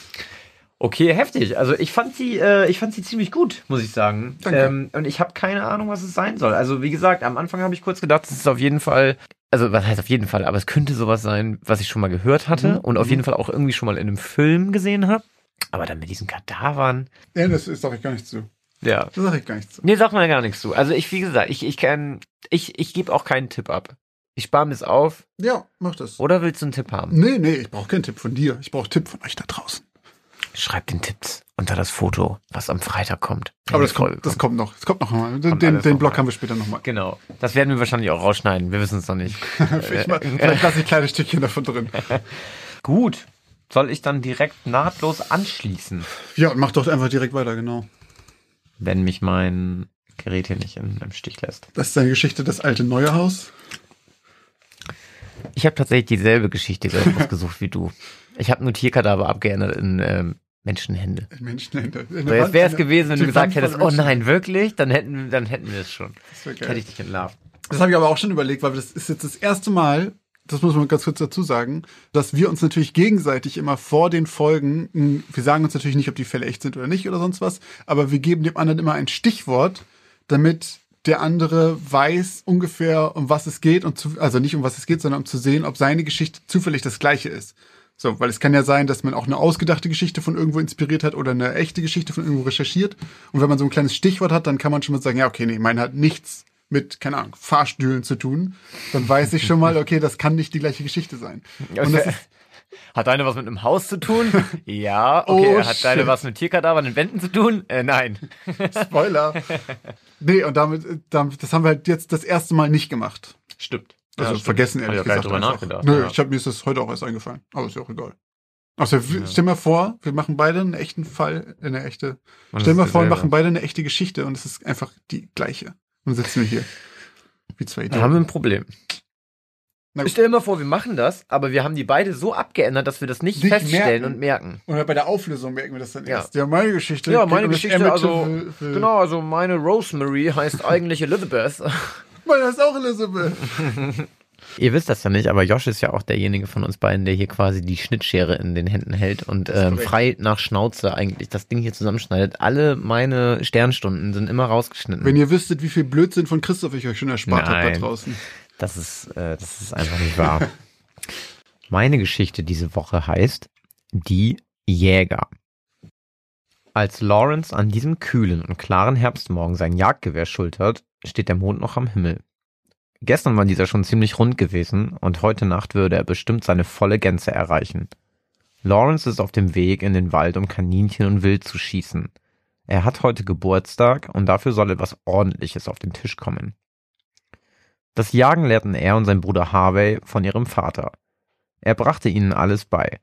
Okay, heftig. Also ich fand sie, äh, ich fand sie ziemlich gut, muss ich sagen. Danke. Ähm, und ich habe keine Ahnung, was es sein soll. Also wie gesagt, am Anfang habe ich kurz gedacht, es ist auf jeden Fall, also was heißt auf jeden Fall, aber es könnte sowas sein, was ich schon mal gehört hatte Mhm. und auf Mhm. jeden Fall auch irgendwie schon mal in einem Film gesehen habe. Aber dann mit diesen Kadavern, ja, das ist sag ich gar nicht zu. ja. Das sag ich gar nicht zu. Nee, sag mal gar nichts zu. Also ich, wie gesagt, ich, ich kann, ich, ich gebe auch keinen Tipp ab. Ich spare mir es auf. Ja, mach das. Oder willst du einen Tipp haben? Nee, nee, ich brauche keinen Tipp von dir. Ich brauche Tipp von euch da draußen. Schreib den Tipps unter das Foto, was am Freitag kommt. Aber das Folge kommt, das kommt noch. Das kommt noch mal. Den, Kommt den, noch Block mal. haben wir später nochmal. Genau. Das werden wir wahrscheinlich auch rausschneiden. Wir wissen es noch nicht. Vielleicht, mal- vielleicht lasse ich kleine Stückchen davon drin. Gut. Soll ich dann direkt nahtlos anschließen, Ja, mach doch einfach direkt weiter, genau. wenn mich mein Gerät hier nicht in, im Stich lässt? Das ist deine Geschichte, das alte neue Haus. Ich habe tatsächlich dieselbe Geschichte ausgesucht wie du. Ich habe nur Tierkadaver abgeändert in ähm, Menschenhände. Menschenhände. So, jetzt wäre es gewesen, wenn du gesagt hättest, oh nein, wirklich? Dann hätten, dann hätten wir es schon. Das, wär Hätte geil. ich dich entlarvt. das habe ich aber auch schon überlegt, weil das ist jetzt das erste Mal, das muss man ganz kurz dazu sagen, dass wir uns natürlich gegenseitig immer vor den Folgen, mh, wir sagen uns natürlich nicht, ob die Fälle echt sind oder nicht oder sonst was, aber wir geben dem anderen immer ein Stichwort, damit der andere weiß ungefähr, um was es geht und zu, also nicht um was es geht, sondern um zu sehen, ob seine Geschichte zufällig das gleiche ist. So, weil es kann ja sein, dass man auch eine ausgedachte Geschichte von irgendwo inspiriert hat oder eine echte Geschichte von irgendwo recherchiert. Und wenn man so ein kleines Stichwort hat, dann kann man schon mal sagen, ja, okay, nee, meine hat nichts mit, keine Ahnung, Fahrstühlen zu tun. Dann weiß ich schon mal, okay, das kann nicht die gleiche Geschichte sein. Und das ist, Hat deine was mit einem Haus zu tun? ja. Okay. Oh, hat deine shit. was mit Tierkadavern in Wänden zu tun? Äh, nein. Spoiler. nee, und damit, damit, das haben wir halt jetzt das erste Mal nicht gemacht. Stimmt. Also vergessen, ehrlich ich gar gesagt. drüber nachgedacht. Nö, ja. ich hab, mir ist das heute auch erst eingefallen. Aber ist ja auch egal. Also, stell mal vor, wir machen beide einen echten Fall, eine echte. Und stell mal vor, wir machen beide eine echte Geschichte und es ist einfach die gleiche. Und dann sitzen wir hier. Wie zwei Dann haben wir ein Problem. Gut. Stell dir mal vor, wir machen das, aber wir haben die beide so abgeändert, dass wir das nicht, Nicht feststellen merken. und merken. Und bei der Auflösung merken wir das dann Ja. erst. Ja, meine Geschichte. Ja, meine Geschichte, also, Amityville- genau, also meine Rosemary heißt eigentlich Elizabeth. Meine ist auch Elizabeth. Ihr wisst das ja nicht, aber Josh ist ja auch derjenige von uns beiden, der hier quasi die Schnittschere in den Händen hält und ähm, frei nach Schnauze eigentlich das Ding hier zusammenschneidet. Alle meine Sternstunden sind immer rausgeschnitten. Wenn ihr wüsstet, wie viel Blödsinn von Christoph ich euch schon erspart habe da draußen. Das ist, äh, das ist einfach nicht wahr. Meine Geschichte diese Woche heißt Die Jäger. Als Lawrence an diesem kühlen und klaren Herbstmorgen sein Jagdgewehr schultert, steht der Mond noch am Himmel. Gestern war dieser schon ziemlich rund gewesen und heute Nacht würde er bestimmt seine volle Gänze erreichen. Lawrence ist auf dem Weg in den Wald, um Kaninchen und Wild zu schießen. Er hat heute Geburtstag und dafür soll etwas Ordentliches auf den Tisch kommen. Das Jagen lehrten er und sein Bruder Harvey von ihrem Vater. Er brachte ihnen alles bei,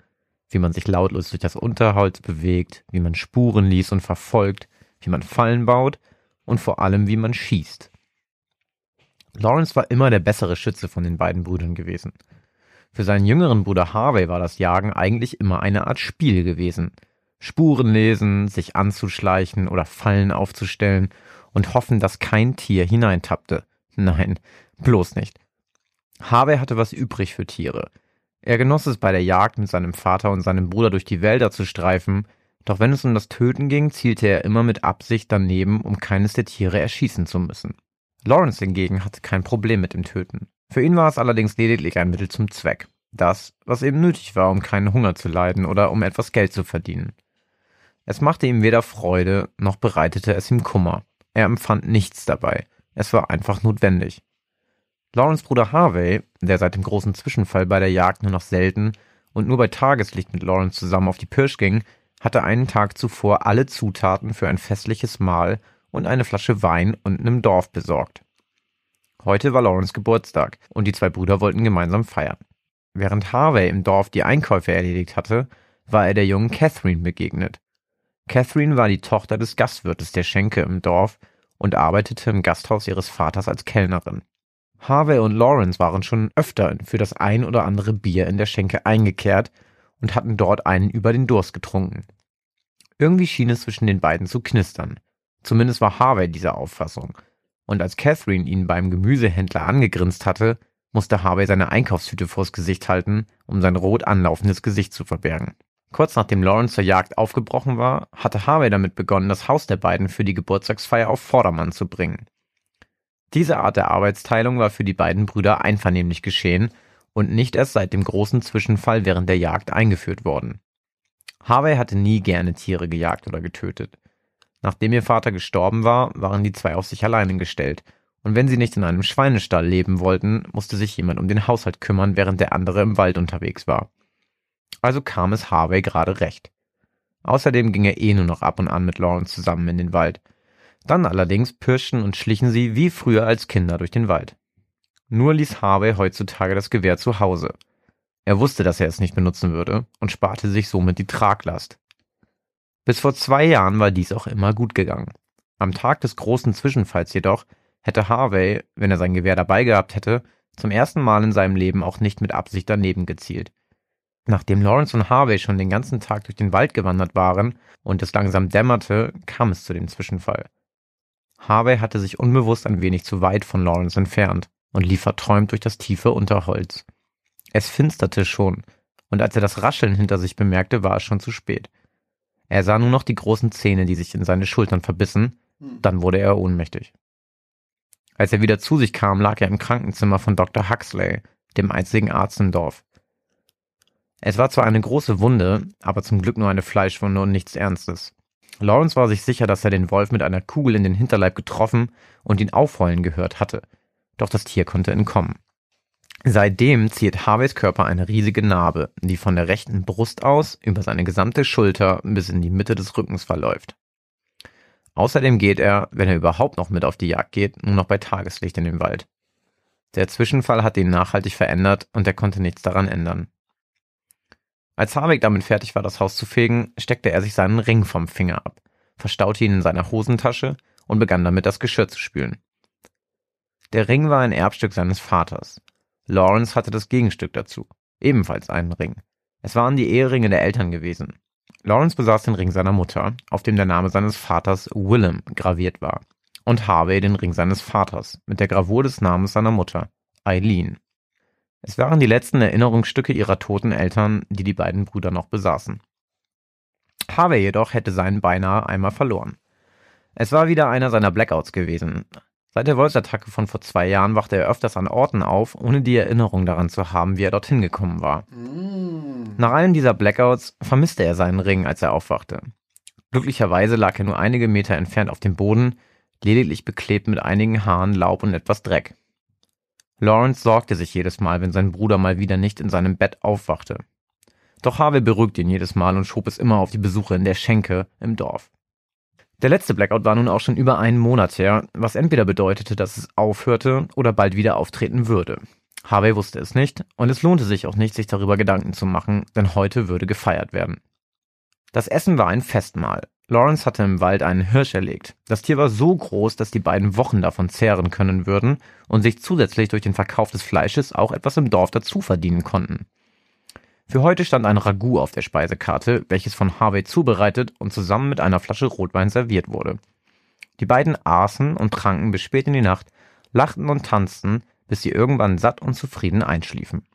wie man sich lautlos durch das Unterholz bewegt, wie man Spuren liest und verfolgt, wie man Fallen baut und vor allem wie man schießt. Lawrence war immer der bessere Schütze von den beiden Brüdern gewesen. Für seinen jüngeren Bruder Harvey war das Jagen eigentlich immer eine Art Spiel gewesen. Spuren lesen, sich anzuschleichen oder Fallen aufzustellen und hoffen, dass kein Tier hineintappte. Nein, bloß nicht. Harvey hatte was übrig für Tiere. Er genoss es bei der Jagd mit seinem Vater und seinem Bruder durch die Wälder zu streifen, doch wenn es um das Töten ging, zielte er immer mit Absicht daneben, um keines der Tiere erschießen zu müssen. Lawrence hingegen hatte kein Problem mit dem Töten. Für ihn war es allerdings lediglich ein Mittel zum Zweck. Das, was eben nötig war, um keinen Hunger zu leiden oder um etwas Geld zu verdienen. Es machte ihm weder Freude, noch bereitete es ihm Kummer. Er empfand nichts dabei. Es war einfach notwendig. Lawrence Bruder Harvey, der seit dem großen Zwischenfall bei der Jagd nur noch selten und nur bei Tageslicht mit Lawrence zusammen auf die Pirsch ging, hatte einen Tag zuvor alle Zutaten für ein festliches Mahl und eine Flasche Wein unten im Dorf besorgt. Heute war Lawrence Geburtstag und die zwei Brüder wollten gemeinsam feiern. Während Harvey im Dorf die Einkäufe erledigt hatte, war er der jungen Catherine begegnet. Catherine war die Tochter des Gastwirtes der Schenke im Dorf und arbeitete im Gasthaus ihres Vaters als Kellnerin. Harvey und Lawrence waren schon öfter für das ein oder andere Bier in der Schenke eingekehrt und hatten dort einen über den Durst getrunken. Irgendwie schien es zwischen den beiden zu knistern. Zumindest war Harvey dieser Auffassung. Und als Catherine ihn beim Gemüsehändler angegrinst hatte, musste Harvey seine Einkaufstüte vors Gesicht halten, um sein rot anlaufendes Gesicht zu verbergen. Kurz nachdem Lawrence zur Jagd aufgebrochen war, hatte Harvey damit begonnen, das Haus der beiden für die Geburtstagsfeier auf Vordermann zu bringen. Diese Art der Arbeitsteilung war für die beiden Brüder einvernehmlich geschehen und nicht erst seit dem großen Zwischenfall während der Jagd eingeführt worden. Harvey hatte nie gerne Tiere gejagt oder getötet. Nachdem ihr Vater gestorben war, waren die zwei auf sich alleine gestellt, und wenn sie nicht in einem Schweinestall leben wollten, musste sich jemand um den Haushalt kümmern, während der andere im Wald unterwegs war. Also kam es Harvey gerade recht. Außerdem ging er eh nur noch ab und an mit Lawrence zusammen in den Wald. Dann allerdings pirschten und schlichen sie wie früher als Kinder durch den Wald. Nur ließ Harvey heutzutage das Gewehr zu Hause. Er wusste, dass er es nicht benutzen würde und sparte sich somit die Traglast. Bis vor zwei Jahren war dies auch immer gut gegangen. Am Tag des großen Zwischenfalls jedoch hätte Harvey, wenn er sein Gewehr dabei gehabt hätte, zum ersten Mal in seinem Leben auch nicht mit Absicht daneben gezielt. Nachdem Lawrence und Harvey schon den ganzen Tag durch den Wald gewandert waren und es langsam dämmerte, kam es zu dem Zwischenfall. Harvey hatte sich unbewusst ein wenig zu weit von Lawrence entfernt und lief verträumt durch das tiefe Unterholz. Es finsterte schon, und als er das Rascheln hinter sich bemerkte, war es schon zu spät. Er sah nur noch die großen Zähne, die sich in seine Schultern verbissen, dann wurde er ohnmächtig. Als er wieder zu sich kam, lag er im Krankenzimmer von Dr. Huxley, dem einzigen Arzt im Dorf. Es war zwar eine große Wunde, aber zum Glück nur eine Fleischwunde und nichts Ernstes. Lawrence war sich sicher, dass er den Wolf mit einer Kugel in den Hinterleib getroffen und ihn aufheulen gehört hatte. Doch das Tier konnte entkommen. Seitdem ziert Harveys Körper eine riesige Narbe, die von der rechten Brust aus über seine gesamte Schulter bis in die Mitte des Rückens verläuft. Außerdem geht er, wenn er überhaupt noch mit auf die Jagd geht, nur noch bei Tageslicht in den Wald. Der Zwischenfall hat ihn nachhaltig verändert und er konnte nichts daran ändern. Als Harvey damit fertig war, das Haus zu fegen, steckte er sich seinen Ring vom Finger ab, verstaute ihn in seiner Hosentasche und begann damit das Geschirr zu spülen. Der Ring war ein Erbstück seines Vaters. Lawrence hatte das Gegenstück dazu, ebenfalls einen Ring. Es waren die Eheringe der Eltern gewesen. Lawrence besaß den Ring seiner Mutter, auf dem der Name seines Vaters Willem graviert war, und Harvey den Ring seines Vaters mit der Gravur des Namens seiner Mutter, Eileen. Es waren die letzten Erinnerungsstücke ihrer toten Eltern, die die beiden Brüder noch besaßen. Harvey jedoch hätte seinen beinahe einmal verloren. Es war wieder einer seiner Blackouts gewesen. Seit der Wolfsattacke von vor zwei Jahren wachte er öfters an Orten auf, ohne die Erinnerung daran zu haben, wie er dorthin gekommen war. Nach einem dieser Blackouts vermisste er seinen Ring, als er aufwachte. Glücklicherweise lag er nur einige Meter entfernt auf dem Boden, lediglich beklebt mit einigen Haaren, Laub und etwas Dreck. Lawrence sorgte sich jedes Mal, wenn sein Bruder mal wieder nicht in seinem Bett aufwachte. Doch Harvey beruhigte ihn jedes Mal und schob es immer auf die Besuche in der Schenke im Dorf. Der letzte Blackout war nun auch schon über einen Monat her, was entweder bedeutete, dass es aufhörte oder bald wieder auftreten würde. Harvey wusste es nicht und es lohnte sich auch nicht, sich darüber Gedanken zu machen, denn heute würde gefeiert werden. Das Essen war ein Festmahl. Lawrence hatte im Wald einen Hirsch erlegt. Das Tier war so groß, dass die beiden Wochen davon zehren können würden und sich zusätzlich durch den Verkauf des Fleisches auch etwas im Dorf dazu verdienen konnten. Für heute stand ein Ragout auf der Speisekarte, welches von Harvey zubereitet und zusammen mit einer Flasche Rotwein serviert wurde. Die beiden aßen und tranken bis spät in die Nacht, lachten und tanzten, bis sie irgendwann satt und zufrieden einschliefen.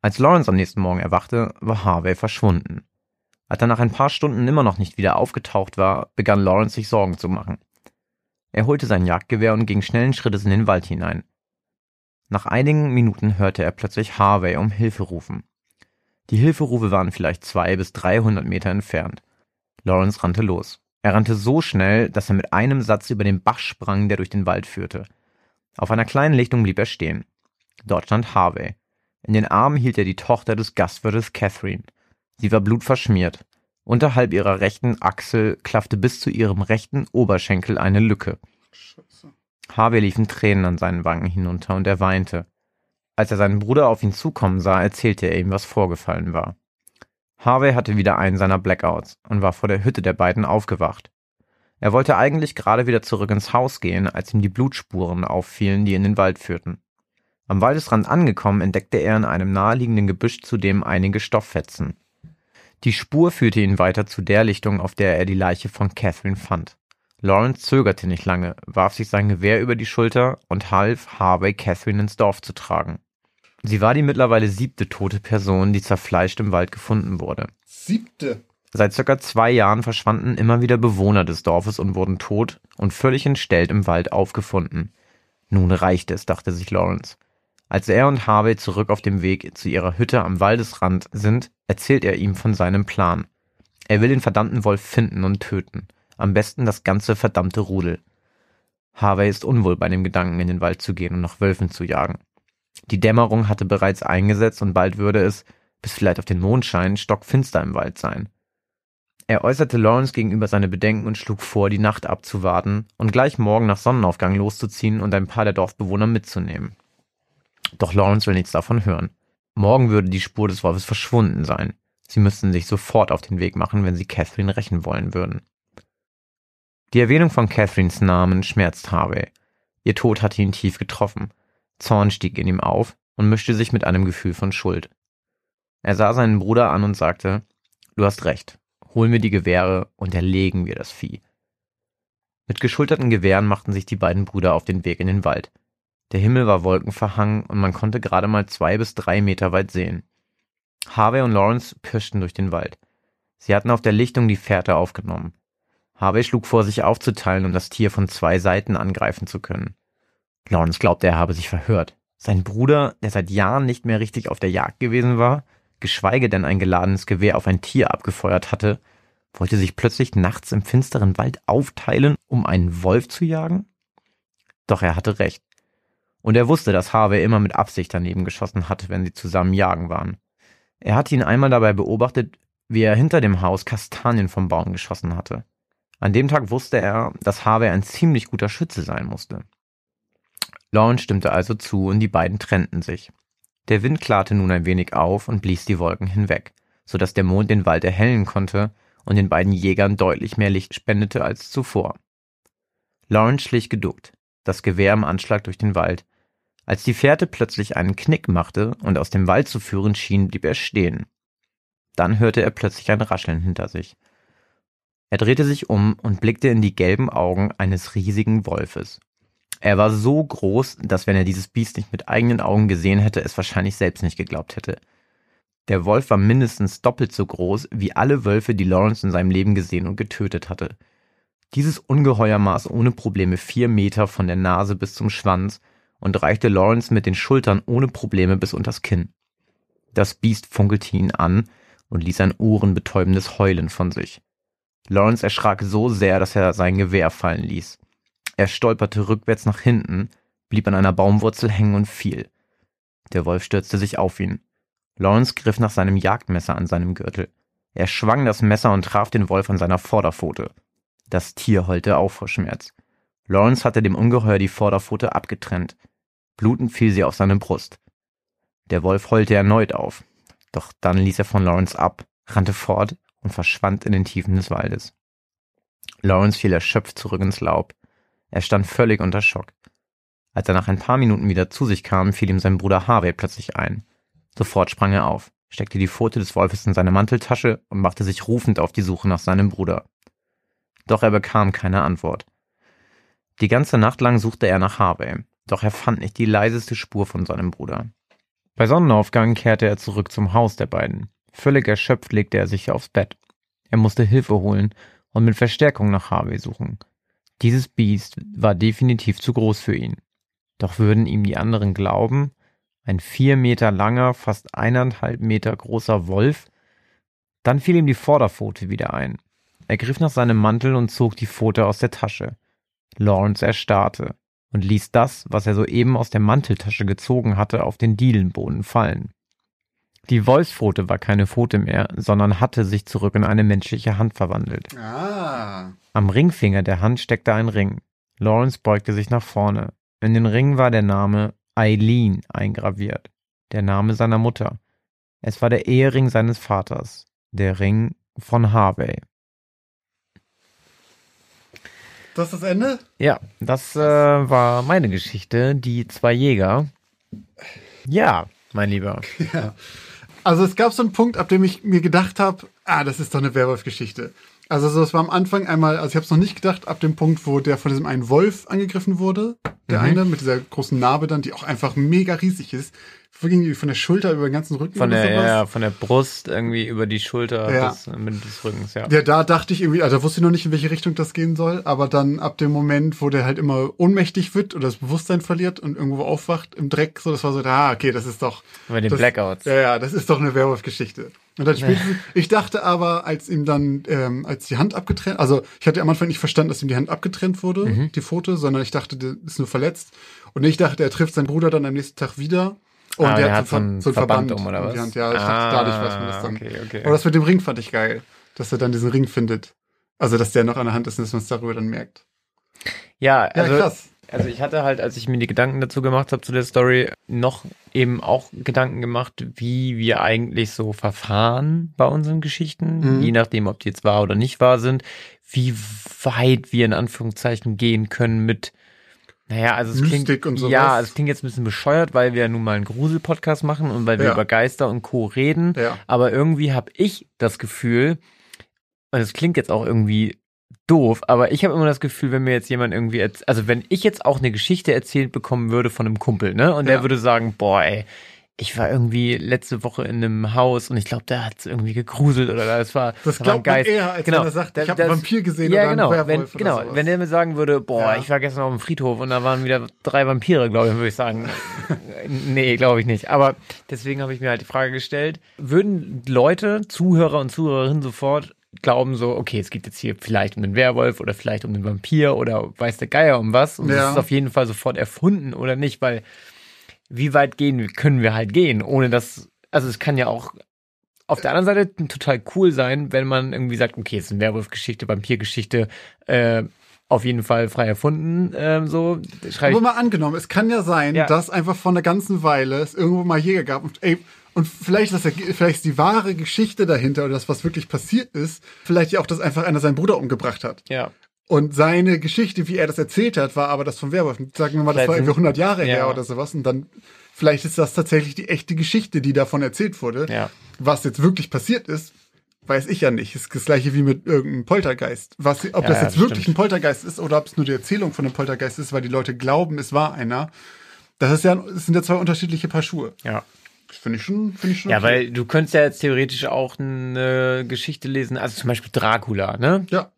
Als Lawrence am nächsten Morgen erwachte, war Harvey verschwunden. Als er nach ein paar Stunden immer noch nicht wieder aufgetaucht war, begann Lawrence sich Sorgen zu machen. Er holte sein Jagdgewehr und ging schnellen Schrittes in den Wald hinein. Nach einigen Minuten hörte er plötzlich Harvey um Hilfe rufen. Die Hilferufe waren vielleicht zwei bis dreihundert Meter entfernt. Lawrence rannte los. Er rannte so schnell, dass er mit einem Satz über den Bach sprang, der durch den Wald führte. Auf einer kleinen Lichtung blieb er stehen. Dort stand Harvey. In den Armen hielt er die Tochter des Gastwirtes Catherine. Sie war blutverschmiert. Unterhalb ihrer rechten Achsel klaffte bis zu ihrem rechten Oberschenkel eine Lücke. Scheiße. Harvey liefen Tränen an seinen Wangen hinunter und er weinte. Als er seinen Bruder auf ihn zukommen sah, erzählte er ihm, was vorgefallen war. Harvey hatte wieder einen seiner Blackouts und war vor der Hütte der beiden aufgewacht. Er wollte eigentlich gerade wieder zurück ins Haus gehen, als ihm die Blutspuren auffielen, die in den Wald führten. Am Waldesrand angekommen, entdeckte er in einem naheliegenden Gebüsch zudem einige Stofffetzen. Die Spur führte ihn weiter zu der Lichtung, auf der er die Leiche von Catherine fand. Lawrence zögerte nicht lange, warf sich sein Gewehr über die Schulter und half Harvey, Catherine ins Dorf zu tragen. Sie war die mittlerweile siebte tote Person, die zerfleischt im Wald gefunden wurde. Siebte. Seit circa zwei Jahren verschwanden immer wieder Bewohner des Dorfes und wurden tot und völlig entstellt im Wald aufgefunden. Nun reicht es, dachte sich Lawrence. Als er und Harvey zurück auf dem Weg zu ihrer Hütte am Waldesrand sind, erzählt er ihm von seinem Plan. Er will den verdammten Wolf finden und töten. Am besten das ganze verdammte Rudel. Harvey ist unwohl bei dem Gedanken, in den Wald zu gehen und nach Wölfen zu jagen. Die Dämmerung hatte bereits eingesetzt und bald würde es, bis vielleicht auf den Mondschein, stockfinster im Wald sein. Er äußerte Lawrence gegenüber seine Bedenken und schlug vor, die Nacht abzuwarten und gleich morgen nach Sonnenaufgang loszuziehen und ein paar der Dorfbewohner mitzunehmen. Doch Lawrence will nichts davon hören. Morgen würde die Spur des Wolfes verschwunden sein. Sie müssten sich sofort auf den Weg machen, wenn sie Catherine rächen wollen würden. Die Erwähnung von Catherines Namen schmerzt Harvey. Ihr Tod hatte ihn tief getroffen. Zorn stieg in ihm auf und mischte sich mit einem Gefühl von Schuld. Er sah seinen Bruder an und sagte, Du hast recht, hol mir die Gewehre und erlegen wir das Vieh. Mit geschulterten Gewehren machten sich die beiden Brüder auf den Weg in den Wald. Der Himmel war wolkenverhangen und man konnte gerade mal zwei bis drei Meter weit sehen. Harvey und Lawrence pirschten durch den Wald. Sie hatten auf der Lichtung die Fährte aufgenommen. Harvey schlug vor, sich aufzuteilen, um das Tier von zwei Seiten angreifen zu können. Lawrence glaubte, er habe sich verhört. Sein Bruder, der seit Jahren nicht mehr richtig auf der Jagd gewesen war, geschweige denn ein geladenes Gewehr auf ein Tier abgefeuert hatte, wollte sich plötzlich nachts im finsteren Wald aufteilen, um einen Wolf zu jagen? Doch er hatte recht. Und er wusste, dass Harvey immer mit Absicht daneben geschossen hatte, wenn sie zusammen jagen waren. Er hatte ihn einmal dabei beobachtet, wie er hinter dem Haus Kastanien vom Baum geschossen hatte. An dem Tag wusste er, dass Harvey ein ziemlich guter Schütze sein musste. Lawrence stimmte also zu und die beiden trennten sich. Der Wind klarte nun ein wenig auf und blies die Wolken hinweg, so dass der Mond den Wald erhellen konnte und den beiden Jägern deutlich mehr Licht spendete als zuvor. Lawrence schlich geduckt, das Gewehr im Anschlag durch den Wald. Als die Fährte plötzlich einen Knick machte und aus dem Wald zu führen schien, blieb er stehen. Dann hörte er plötzlich ein Rascheln hinter sich. Er drehte sich um und blickte in die gelben Augen eines riesigen Wolfes. Er war so groß, dass wenn er dieses Biest nicht mit eigenen Augen gesehen hätte, es wahrscheinlich selbst nicht geglaubt hätte. Der Wolf war mindestens doppelt so groß wie alle Wölfe, die Lawrence in seinem Leben gesehen und getötet hatte. Dieses Ungeheuer maß ohne Probleme vier Meter von der Nase bis zum Schwanz und reichte Lawrence mit den Schultern ohne Probleme bis unters Kinn. Das Biest funkelte ihn an und ließ ein ohrenbetäubendes Heulen von sich. Lawrence erschrak so sehr, dass er sein Gewehr fallen ließ. Er stolperte rückwärts nach hinten, blieb an einer Baumwurzel hängen und fiel. Der Wolf stürzte sich auf ihn. Lawrence griff nach seinem Jagdmesser an seinem Gürtel. Er schwang das Messer und traf den Wolf an seiner Vorderpfote. Das Tier heulte auf vor Schmerz. Lawrence hatte dem Ungeheuer die Vorderpfote abgetrennt. Blutend fiel sie auf seine Brust. Der Wolf heulte erneut auf. Doch dann ließ er von Lawrence ab, rannte fort und verschwand in den Tiefen des Waldes. Lawrence fiel erschöpft zurück ins Laub. Er stand völlig unter Schock. Als er nach ein paar Minuten wieder zu sich kam, fiel ihm sein Bruder Harvey plötzlich ein. Sofort sprang er auf, steckte die Pfote des Wolfes in seine Manteltasche und machte sich rufend auf die Suche nach seinem Bruder. Doch er bekam keine Antwort. Die ganze Nacht lang suchte er nach Harvey, doch er fand nicht die leiseste Spur von seinem Bruder. Bei Sonnenaufgang kehrte er zurück zum Haus der beiden. Völlig erschöpft legte er sich aufs Bett. Er musste Hilfe holen und mit Verstärkung nach Harvey suchen. Dieses Biest war definitiv zu groß für ihn. Doch würden ihm die anderen glauben? Ein vier Meter langer, fast eineinhalb Meter großer Wolf? Dann fiel ihm die Vorderpfote wieder ein. Er griff nach seinem Mantel und zog die Pfote aus der Tasche. Lawrence erstarrte und ließ das, was er soeben aus der Manteltasche gezogen hatte, auf den Dielenboden fallen. Die Wolfspfote war keine Pfote mehr, sondern hatte sich zurück in eine menschliche Hand verwandelt. Ah. Am Ringfinger der Hand steckte ein Ring. Lawrence beugte sich nach vorne. In den Ring war der Name Eileen eingraviert, der Name seiner Mutter. Es war der Ehering seines Vaters, der Ring von Harvey. Das ist das Ende? Ja, das äh, war meine Geschichte, die zwei Jäger. Ja, mein Lieber. Ja. Also es gab so einen Punkt, ab dem ich mir gedacht habe, ah, das ist doch eine Werwolf-Geschichte. Also so, es war am Anfang einmal, also ich habe es noch nicht gedacht, ab dem Punkt, wo der von diesem einen Wolf angegriffen wurde, der Mhm. eine mit dieser großen Narbe dann, die auch einfach mega riesig ist, ging von der Schulter über den ganzen Rücken Von oder der, sowas. ja, von der Brust irgendwie über die Schulter Ja. bis äh, Mitte des Rückens, ja. Ja, da dachte ich irgendwie, also da wusste ich noch nicht, in welche Richtung das gehen soll, aber dann ab dem Moment, wo der halt immer ohnmächtig wird oder das Bewusstsein verliert und irgendwo aufwacht im Dreck, so, das war so, ah, okay, das ist doch. Bei den das, Blackouts. Ja, ja, das ist doch eine Werwolf-Geschichte. Und dann spätestens, ich dachte aber, als ihm dann, ähm, als die Hand abgetrennt, also ich hatte am Anfang nicht verstanden, dass ihm die Hand abgetrennt wurde, Mhm. die Pfote, sondern ich dachte, der ist nur verletzt. Und ich dachte, er trifft seinen Bruder dann am nächsten Tag wieder. Und Ah, der der hat so einen Verband um, oder was? Ja, ich dachte, dadurch weiß man das Ah, dann. okay, okay. Aber das mit dem Ring fand ich geil, dass er dann diesen Ring findet. Also, dass der noch an der Hand ist und dass man es darüber dann merkt. Ja, Ja, also, krass. also ich hatte halt, als ich mir die Gedanken dazu gemacht habe zu der Story, noch eben auch Gedanken gemacht, wie wir eigentlich so verfahren bei unseren Geschichten, Mhm. je nachdem, ob die jetzt wahr oder nicht wahr sind, wie weit wir in Anführungszeichen gehen können mit naja, also es Mystik klingt, und sowas. ja, es klingt jetzt ein bisschen bescheuert, weil wir ja nun mal einen Grusel-Podcast machen und weil wir Ja. über Geister und Co. reden. Ja. Aber irgendwie habe ich das Gefühl, und es klingt jetzt auch irgendwie doof, aber ich habe immer das Gefühl, wenn mir jetzt jemand irgendwie, also wenn ich jetzt auch eine Geschichte erzählt bekommen würde von einem Kumpel, ne, und der Ja. würde sagen, boah, ey, ich war irgendwie letzte Woche in einem Haus und ich glaube, da hat es irgendwie gegruselt oder das war, Das war ein glaubt Geist. eher, als genau, wenn er sagt, ich habe einen Vampir gesehen ja, oder genau, einen wenn, Werwolf oder genau, wenn der mir sagen würde, boah, Ja. ich war gestern auf dem Friedhof und da waren wieder drei Vampire, glaube ich, würde ich sagen, nee, glaube ich nicht. Aber deswegen habe ich mir halt die Frage gestellt, würden Leute, Zuhörer und Zuhörerinnen sofort glauben so, okay, es geht jetzt hier vielleicht um den Werwolf oder vielleicht um den Vampir oder weiß der Geier um was und Ja. das ist auf jeden Fall sofort erfunden oder nicht, weil wie weit gehen können wir halt gehen, ohne dass, also es kann ja auch auf der anderen Seite total cool sein, wenn man irgendwie sagt, okay, es ist eine Werwolf-Geschichte, Vampir-Geschichte, äh, auf jeden Fall frei erfunden, ähm, so schreibe Aber ich. mal angenommen, es kann ja sein, Ja. dass einfach von der ganzen Weile es irgendwo mal Jäger gab und ey, und vielleicht, ist das, ja- vielleicht ist die wahre Geschichte dahinter oder das, was wirklich passiert ist, vielleicht ja auch, dass einfach einer seinen Bruder umgebracht hat. Ja, Und seine Geschichte, wie er das erzählt hat, war aber das vom Werwolf. Sagen wir mal, das Vielleicht war irgendwie 100 Jahre Ja. her oder sowas. Und dann, vielleicht ist das tatsächlich die echte Geschichte, die davon erzählt wurde. ja. Was jetzt wirklich passiert ist, weiß ich ja nicht. Ist das gleiche wie mit irgendeinem Poltergeist. Was, ob Ja, das jetzt das wirklich stimmt. ein Poltergeist ist oder ob es nur die Erzählung von einem Poltergeist ist, weil die Leute glauben, es war einer. Das ist ja, das sind ja zwei unterschiedliche Paar Schuhe. Ja. Das finde ich schon, finde ich schon. Ja, okay. weil du könntest ja jetzt theoretisch auch eine Geschichte lesen, also zum Beispiel Dracula, ne? Ja.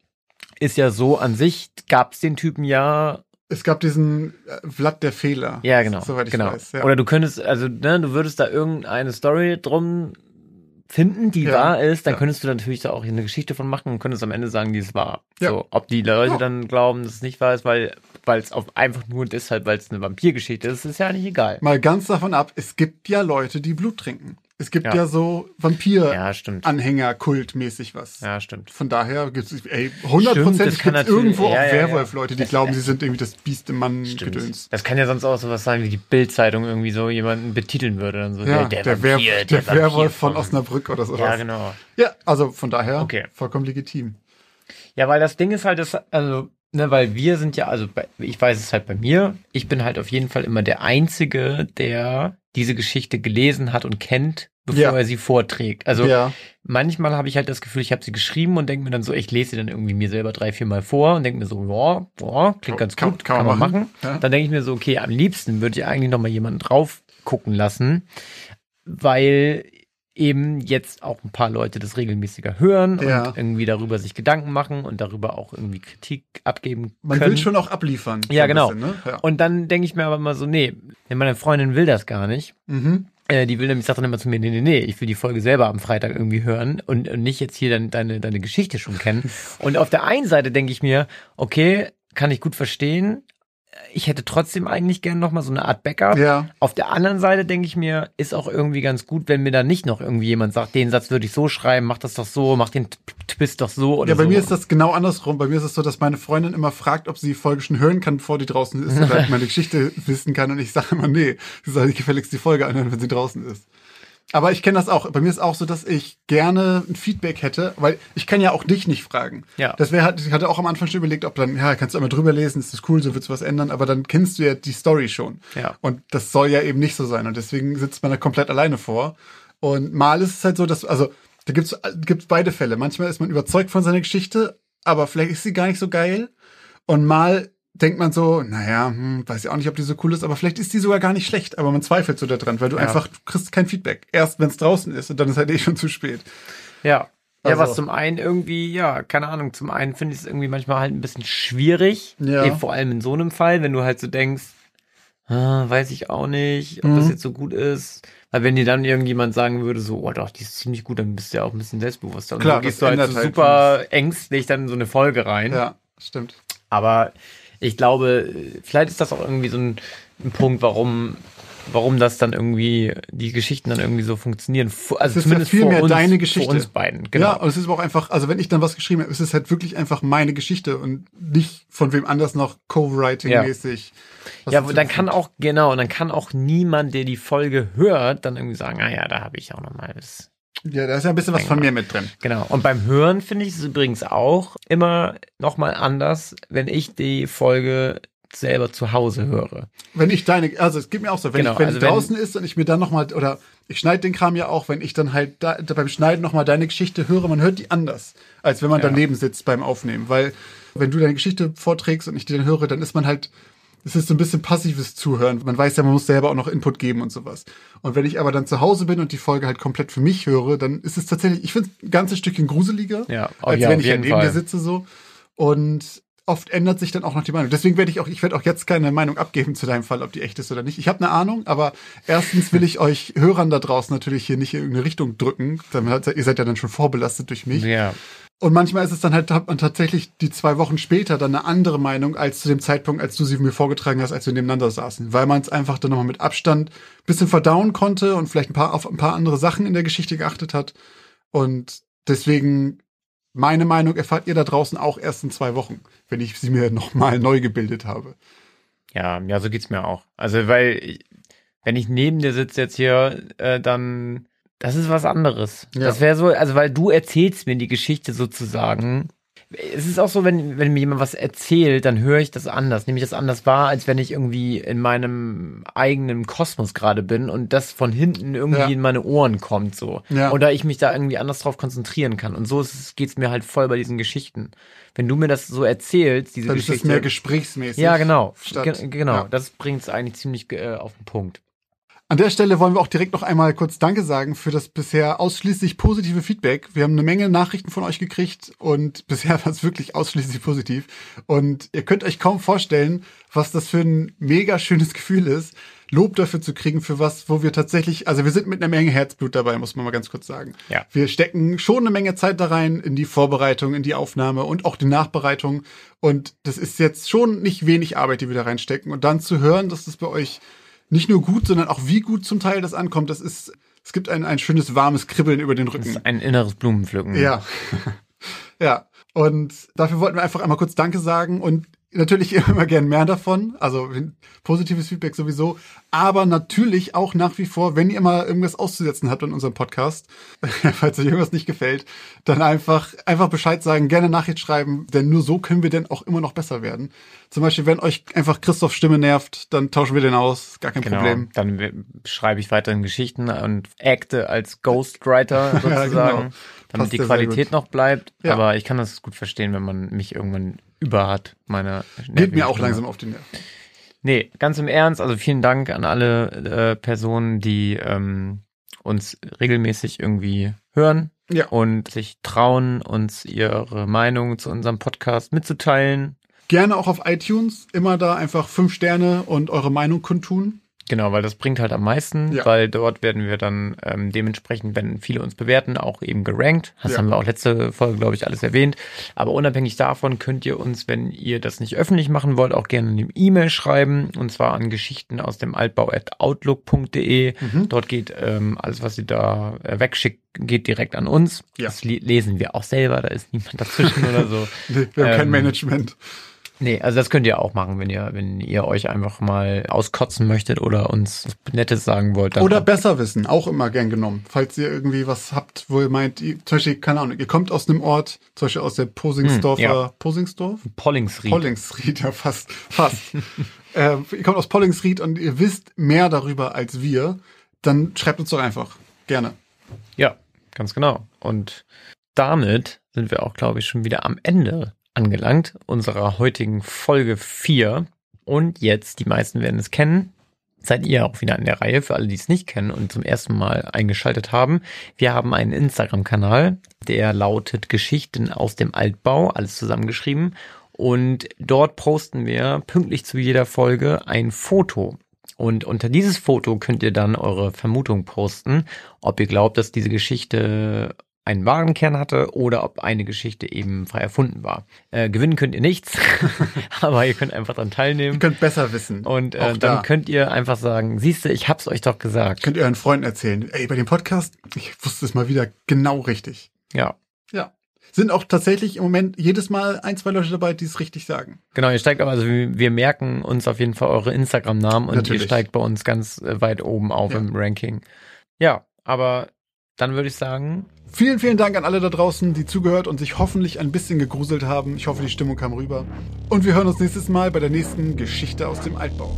Ist ja so an sich, gab es den Typen ja, Es gab diesen äh, Vlad der Fehler. ja genau, Soweit ich genau. weiß. Ja. Oder du könntest, also ne, du würdest da irgendeine Story drum finden, die Ja. wahr ist, dann Ja. könntest du natürlich da auch eine Geschichte von machen und könntest am Ende sagen, die ist wahr. Ja. So, ob die Leute Ja. dann glauben, dass es nicht wahr ist, weil weil es auf einfach nur deshalb, weil es eine Vampirgeschichte ist, ist ja nicht egal. Mal ganz davon ab, es gibt ja Leute, die Blut trinken. Es gibt ja, Ja. so Vampir-Anhänger, Ja, stimmt. kultmäßig was. Ja, stimmt. Von daher gibt es, ey, Stimmt, hundertprozentig das kann gibt es irgendwo ja, auch ja. Werwolf-Leute, die Das- glauben, sie sind irgendwie das Biest im Mann Stimmt. gedöns. Das kann ja sonst auch sowas sein, wie die Bildzeitung irgendwie so jemanden betiteln würde. Dann so, Ja, der, der, Wer Vampir, der, Vampir Werwolf von Osnabrück oder so. Ja, genau. Ja, also von daher Okay. vollkommen legitim. Ja, weil das Ding ist halt, das, also, ne, weil wir sind ja, also bei, ich weiß es halt bei mir, ich bin halt auf jeden Fall immer der Einzige, der diese Geschichte gelesen hat und kennt, bevor Ja. er sie vorträgt. Also ja, manchmal habe ich halt das Gefühl, ich habe sie geschrieben und denke mir dann so, ich lese sie dann irgendwie mir selber drei, vier Mal vor und denke mir so, ja, ja, klingt ganz Kann- gut, kann man machen. machen. Ja. Dann denke ich mir so, okay, am liebsten würde ich eigentlich noch mal jemanden drauf gucken lassen, weil eben jetzt auch ein paar Leute das regelmäßiger hören Ja. und irgendwie darüber sich Gedanken machen und darüber auch irgendwie Kritik abgeben man können. will schon auch abliefern. Ja, genau. bisschen, ne? ja. Und dann denke ich mir aber immer so, nee, meine Freundin will das gar nicht. Mhm. Äh, die will nämlich, sagt dann immer zu mir, nee, nee, nee, ich will die Folge selber am Freitag irgendwie hören und, und nicht jetzt hier dann deine, deine Geschichte schon kennen. Und auf der einen Seite denke ich mir, okay, kann ich gut verstehen. Ich hätte trotzdem eigentlich gerne nochmal so eine Art Backup. Ja, Auf der anderen Seite denke ich mir, ist auch irgendwie ganz gut, wenn mir da nicht noch irgendwie jemand sagt, den Satz würde ich so schreiben, mach das doch so, mach den Twist doch so oder ja, bei so. mir ist das genau andersrum. Bei mir ist es so, dass meine Freundin immer fragt, ob sie die Folge schon hören kann, bevor die draußen ist oder meine Geschichte wissen kann. Und ich sage immer, nee, sie soll gefälligst die Folge anhören, wenn sie draußen ist. Aber ich kenne das auch. Bei mir ist auch so, dass ich gerne ein Feedback hätte, weil ich kann ja auch dich nicht fragen. Ja. Das wäre, ich hatte auch am Anfang schon überlegt, ob dann, ja, kannst du einmal drüber lesen, ist das cool, so wird's was ändern, aber dann kennst du ja die Story schon. Ja. Und das soll ja eben nicht so sein. Und deswegen sitzt man da komplett alleine vor. Und mal ist es halt so, dass, also, da gibt's, gibt's beide Fälle. Manchmal ist man überzeugt von seiner Geschichte, aber vielleicht ist sie gar nicht so geil. Und mal denkt man so, naja, hm, weiß ja auch nicht, ob die so cool ist, aber vielleicht ist die sogar gar nicht schlecht, aber man zweifelt so daran, weil du Ja. einfach, du kriegst kein Feedback. Erst wenn es draußen ist und dann ist halt eh schon zu spät. Ja. Ja, Also- was zum einen irgendwie, ja, keine Ahnung, zum einen finde ich es irgendwie manchmal halt ein bisschen schwierig. Ja. Eh, Vor allem in so einem Fall, wenn du halt so denkst, ah, weiß ich auch nicht, ob Mhm. das jetzt so gut ist. Weil wenn dir dann irgendjemand sagen würde, so, oh doch, die ist ziemlich gut, dann bist du ja auch ein bisschen selbstbewusster. Und Klar, so gehst du halt so halt super ängstlich dann in so eine Folge rein. Ja, stimmt. Aber ich glaube, vielleicht ist das auch irgendwie so ein, ein Punkt, warum, warum das dann irgendwie, die Geschichten dann irgendwie so funktionieren. Fu- Es Also ist ja zumindest viel mehr uns, deine Geschichte. Vor uns beiden, genau. Ja, und es ist aber auch einfach, also wenn ich dann was geschrieben habe, es ist halt wirklich einfach meine Geschichte und nicht von wem anders noch Co-Writing-mäßig. Ja, dazu dann kann auch, genau, dann kann auch niemand, der die Folge hört, dann irgendwie sagen, ah ja, da habe ich auch noch mal was. Ja, da ist ja ein bisschen was von mir mit drin. Genau. Und beim Hören finde ich es übrigens auch immer noch mal anders, wenn ich die Folge selber zu Hause höre. Wenn ich deine, also es geht mir auch so, wenn Genau, ich, wenn also die wenn- draußen ist und ich mir dann nochmal, oder ich schneide den Kram ja auch, wenn ich dann halt da beim Schneiden nochmal deine Geschichte höre, man hört die anders, als wenn man Ja. daneben sitzt beim Aufnehmen. Weil wenn du deine Geschichte vorträgst und ich die dann höre, dann ist man halt, es ist so ein bisschen passives Zuhören. Man weiß ja, man muss selber auch noch Input geben und sowas. Und wenn ich aber dann zu Hause bin und die Folge halt komplett für mich höre, dann ist es tatsächlich, ich finde es ein ganzes Stückchen gruseliger, Ja, oh als ja, wenn ich halt jeden neben dir sitze so. Und oft ändert sich dann auch noch die Meinung. Deswegen werde ich auch, ich werde auch jetzt keine Meinung abgeben zu deinem Fall, ob die echt ist oder nicht. Ich habe eine Ahnung, aber erstens will ich euch Hörern da draußen natürlich hier nicht in irgendeine Richtung drücken. Dann Ihr seid ja dann schon vorbelastet durch mich. Ja. Und manchmal ist es dann halt, hat man tatsächlich die zwei Wochen später dann eine andere Meinung als zu dem Zeitpunkt, als du sie mir vorgetragen hast, als wir nebeneinander saßen. Weil man es einfach dann nochmal mit Abstand bisschen verdauen konnte und vielleicht ein paar, auf ein paar andere Sachen in der Geschichte geachtet hat. Und deswegen, meine Meinung erfahrt ihr da draußen auch erst in zwei Wochen, wenn ich sie mir nochmal neu gebildet habe. Ja, ja, so geht's mir auch. Also, weil, wenn ich neben dir sitze jetzt hier, äh, dann, das ist was anderes. Ja. Das wäre so, also, weil du erzählst mir die Geschichte sozusagen, es ist auch so, wenn, wenn mir jemand was erzählt, dann höre ich das anders. Nehme ich das anders wahr, als wenn ich irgendwie in meinem eigenen Kosmos gerade bin und das von hinten irgendwie Ja. in meine Ohren kommt so. Ja. Oder ich mich da irgendwie anders drauf konzentrieren kann. Und so ist es- geht's mir halt voll bei diesen Geschichten. Wenn du mir das so erzählst, diese Dann ist Geschichte. es mehr gesprächsmäßig. ja, genau. Statt, Ge genau. Ja. Das bringt es eigentlich ziemlich äh, auf den Punkt. An der Stelle wollen wir auch direkt noch einmal kurz Danke sagen für das bisher ausschließlich positive Feedback. Wir haben eine Menge Nachrichten von euch gekriegt und bisher war es wirklich ausschließlich positiv. Und ihr könnt euch kaum vorstellen, was das für ein mega schönes Gefühl ist, Lob dafür zu kriegen für was, wo wir tatsächlich, also wir sind mit einer Menge Herzblut dabei, muss man mal ganz kurz sagen. Ja. Wir stecken schon eine Menge Zeit da rein in die Vorbereitung, in die Aufnahme und auch die Nachbereitung. Und das ist jetzt schon nicht wenig Arbeit, die wir da reinstecken. Und dann zu hören, dass das bei euch nicht nur gut, sondern auch wie gut zum Teil das ankommt, das ist, es gibt ein, ein schönes warmes Kribbeln über den Das Rücken. ist ein inneres Blumenpflücken. Ja. ja. Und dafür wollten wir einfach einmal kurz Danke sagen und natürlich immer gern mehr davon. Also positives Feedback sowieso. Aber natürlich auch nach wie vor, wenn ihr mal irgendwas auszusetzen habt in unserem Podcast, falls euch irgendwas nicht gefällt, dann einfach, einfach Bescheid sagen, gerne Nachricht schreiben, denn nur so können wir dann auch immer noch besser werden. Zum Beispiel, wenn euch einfach Christophs Stimme nervt, dann tauschen wir den aus. Gar kein Genau. Problem. Dann schreibe ich weiterhin Geschichten und acte als Ghostwriter sozusagen, genau. damit Passt die ja Qualität noch bleibt. Ja. Aber ich kann das gut verstehen, wenn man mich irgendwann über hat, meine Geht mir auch langsam auf die Nerven. Nee, ganz im Ernst, also vielen Dank an alle äh, Personen, die ähm, uns regelmäßig irgendwie hören Ja. und sich trauen, uns ihre Meinung zu unserem Podcast mitzuteilen. Gerne auch auf iTunes. Immer da einfach fünf Sterne und eure Meinung kundtun. Genau, weil das bringt halt am meisten, Ja. weil dort werden wir dann ähm, dementsprechend, wenn viele uns bewerten, auch eben gerankt. Das Ja. haben wir auch letzte Folge, glaube ich, alles erwähnt. Aber unabhängig davon könnt ihr uns, wenn ihr das nicht öffentlich machen wollt, auch gerne eine E-Mail schreiben. Und zwar an Geschichten aus dem Altbau at outlook.de. Mhm. Dort geht ähm, alles, was ihr da äh, wegschickt, geht direkt an uns. Ja. Das lesen wir auch selber, da ist niemand dazwischen oder so. Nee, wir haben kein Ähm, Management. Nee, also das könnt ihr auch machen, wenn ihr, wenn ihr euch einfach mal auskotzen möchtet oder uns Nettes sagen wollt. Oder besser wissen, auch immer gern genommen. Falls ihr irgendwie was habt, wo ihr meint, ihr, zum Beispiel, keine Ahnung, ihr kommt aus einem Ort, zum Beispiel aus der Posingsdorfer, Hm, ja. Posingsdorf? Pollingsried. Pollingsried, ja fast, fast. ähm, ihr kommt aus Pollingsried und ihr wisst mehr darüber als wir, dann schreibt uns doch einfach. Gerne. Ja, ganz genau. Und damit sind wir auch, glaube ich, schon wieder am Ende angelangt unserer heutigen Folge 4. Und jetzt, die meisten werden es kennen, seid ihr auch wieder an der Reihe, für alle, die es nicht kennen und zum ersten Mal eingeschaltet haben. Wir haben einen Instagram-Kanal, der lautet Geschichten aus dem Altbau, alles zusammengeschrieben. Und dort posten wir pünktlich zu jeder Folge ein Foto. Und unter dieses Foto könnt ihr dann eure Vermutung posten, ob ihr glaubt, dass diese Geschichte einen wahren Kern hatte oder ob eine Geschichte eben frei erfunden war. Äh, gewinnen könnt ihr nichts, aber ihr könnt einfach daran Ihr teilnehmen. könnt besser wissen. Und äh, dann da. könnt ihr einfach sagen, siehste, ich hab's euch doch gesagt. Könnt ihr euren Freunden erzählen. Ey, bei dem Podcast, ich wusste es mal wieder genau richtig. Ja, Ja. Sind auch tatsächlich im Moment jedes Mal ein, zwei Leute dabei, die es richtig sagen. genau, ihr steigt aber, also wir wir merken uns auf jeden Fall eure Instagram-Namen und Natürlich. ihr steigt bei uns ganz äh, weit oben auf Ja. im Ranking. Ja, aber dann würde ich sagen, Vielen, vielen Dank an alle da draußen, die zugehört und sich hoffentlich ein bisschen gegruselt haben. Ich hoffe, die Stimmung kam rüber. Und wir hören uns nächstes Mal bei der nächsten Geschichte aus dem Altbau.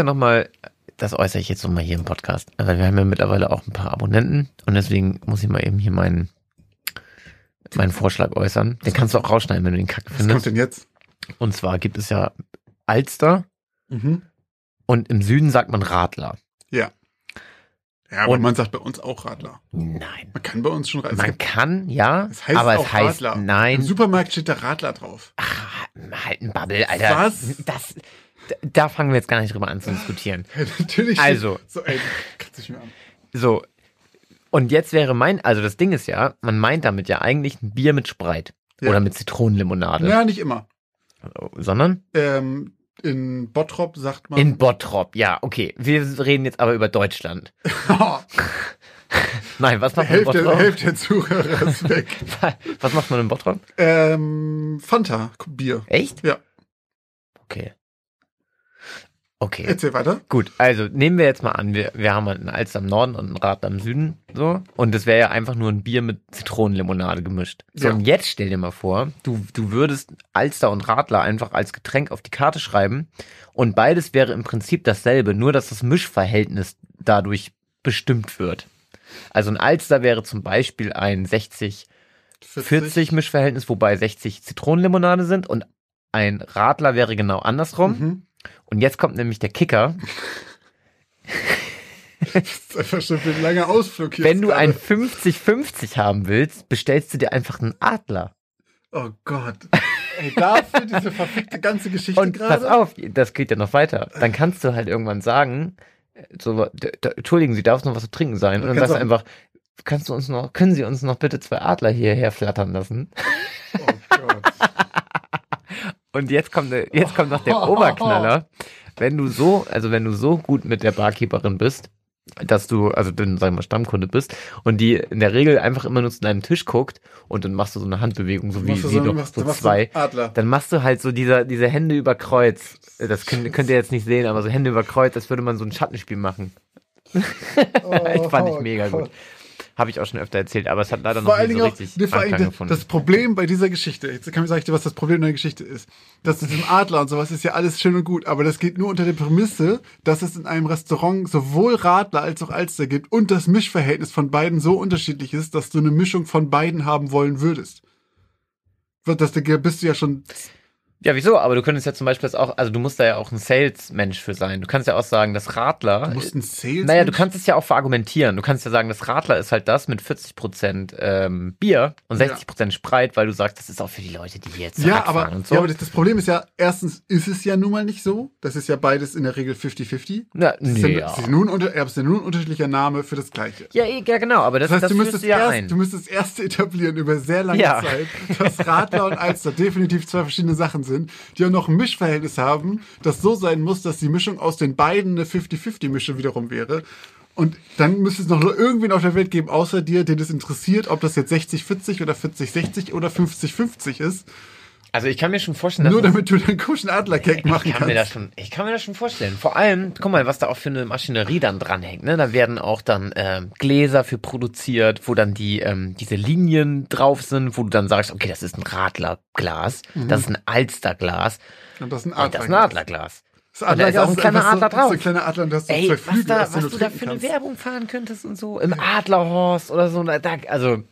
Ja nochmal, das äußere ich jetzt nochmal hier im Podcast, weil wir haben ja mittlerweile auch ein paar Abonnenten und deswegen muss ich mal eben hier meinen, meinen Vorschlag äußern. Den kannst du auch rausschneiden, wenn du den Kack Was kommt findest. denn jetzt? Und zwar gibt es ja Alster Mhm. und im Süden sagt man Radler. Ja. Ja, aber Und- man sagt bei uns auch Radler. Nein. Man kann bei uns schon Radler. Man kann, ja, es heißt aber es heißt Radler. Im nein. Supermarkt steht da Radler drauf. Ach, halt ein Bubble, Alter. Was? Das, da fangen wir jetzt gar nicht drüber an zu diskutieren. Natürlich. Also. So, ey, kannst dich mir an. So. Und jetzt wäre mein, also das Ding ist ja, man meint damit ja eigentlich ein Bier mit Spreit. Ja. Oder mit Zitronenlimonade. Ja, nicht immer. Sondern Ähm, in Bottrop sagt man. in Bottrop. Ja, okay. Wir reden jetzt aber über Deutschland. Nein, was macht man in Bottrop? Hälfte der Zuhörer ist weg. Was macht man in Bottrop? ähm, Fanta, Bier. Echt? Ja. Okay. Okay. Erzähl weiter. Gut, also nehmen wir jetzt mal an, wir, wir haben halt einen Alster im Norden und einen Radler im Süden, so. Und das wäre ja einfach nur ein Bier mit Zitronenlimonade gemischt. So, Ja. und jetzt stell dir mal vor, du, du würdest Alster und Radler einfach als Getränk auf die Karte schreiben und beides wäre im Prinzip dasselbe, nur dass das Mischverhältnis dadurch bestimmt wird. Also ein Alster wäre zum Beispiel ein 60 40 Mischverhältnis, wobei 60 Zitronenlimonade sind und ein Radler wäre genau andersrum. Mhm. Und jetzt kommt nämlich der Kicker. Das ist einfach schon ein langer Ausflug hier. Wenn du ein 50-50 haben willst, bestellst du dir einfach einen Adler. Oh Gott. Ey, dafür diese verfickte ganze Geschichte Und pass gerade. auf, das geht ja noch weiter. Dann kannst du halt irgendwann sagen, so, entschuldigen Sie, darf es noch was zu trinken sein? Und dann sagst du einfach, kannst du uns noch, können Sie uns noch bitte zwei Adler hierher flattern lassen? Oh Gott. Und jetzt kommt, jetzt kommt noch der Oberknaller. Wenn du so, also wenn du so gut mit der Barkeeperin bist, dass du, also dann sagen wir Stammkunde bist und die in der Regel einfach immer nur zu deinem Tisch guckt und dann machst du so eine Handbewegung, so wie sie so- doch machst- so zwei. Adler. Dann machst du halt so dieser, diese Hände über Kreuz. Das könnt, könnt ihr jetzt nicht sehen, aber so Hände über Kreuz, als würde man so ein Schattenspiel machen. Oh, fand ich mega Gott. gut. Habe ich auch schon öfter erzählt, aber es hat leider Vor noch Dingen so auch, richtig nee, vor allen Anklang gefunden. das Problem bei dieser Geschichte, jetzt kann ich sagen, was das Problem der Geschichte ist. Das mit dem Adler und sowas ist ja alles schön und gut, aber das geht nur unter der Prämisse, dass es in einem Restaurant sowohl Radler als auch Alster gibt und das Mischverhältnis von beiden so unterschiedlich ist, dass du eine Mischung von beiden haben wollen würdest. Das, da bist du ja schon Ja, wieso? Aber du könntest ja zum Beispiel das auch, also du musst da ja auch ein Sales-Mensch für sein. Du kannst ja auch sagen, das Radler. Du musst ein Sales. naja, du kannst es ja auch verargumentieren. Du kannst ja sagen, das Radler ist halt das mit 40% ähm, Bier und 60% Spreit, weil du sagst, das ist auch für die Leute, die hier jetzt Ja, Rad aber, fahren und so. ja, aber das, das Problem ist ja, erstens ist es ja nun mal nicht so. Das ist ja beides in der Regel 50-50. Na, Es ist nee, ja, ja. es ist nur ein unter- ist ja nur ein unterschiedlicher Name für das Gleiche. ja, eh, ja, genau, aber das, Das heißt, das du, müsstest du ja erst, ein. du müsstest erst etablieren über sehr lange Ja. Zeit, dass Radler und Alster definitiv zwei verschiedene Sachen sind, die auch noch ein Mischverhältnis haben, das so sein muss, dass die Mischung aus den beiden eine 50-50-Mischung wiederum wäre. Und dann müsste es noch irgendwen auf der Welt geben, außer dir, den es interessiert, ob das jetzt 60-40 oder 40-60 oder 50-50 ist. Also ich kann mir schon vorstellen, dass Nur damit du den komischen Adlercake machen Ich kann, mir das kannst. schon, ich kann mir das schon vorstellen. Vor allem, guck mal, was da auch für eine Maschinerie dann dranhängt. Ne? Da werden auch dann ähm, Gläser für produziert, wo dann die ähm, diese Linien drauf sind, wo du dann sagst, okay, das ist ein Radlerglas, das ist ein Alsterglas Und das ist ein und das ist ein Adlerglas. Das Und da ist auch ein kleiner so, Adler das so drauf. ein kleiner Adler und du hast so Ey, zwei was, Flügel, da, was du du da für eine kannst. Werbung fahren könntest und so. Im Adlerhorst oder so. Da, also,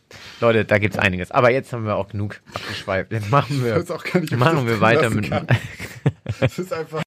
Leute, da gibt's einiges. Aber jetzt haben wir auch genug abgeschweift. Jetzt machen wir, machen das wir weiter mit. Das ist einfach.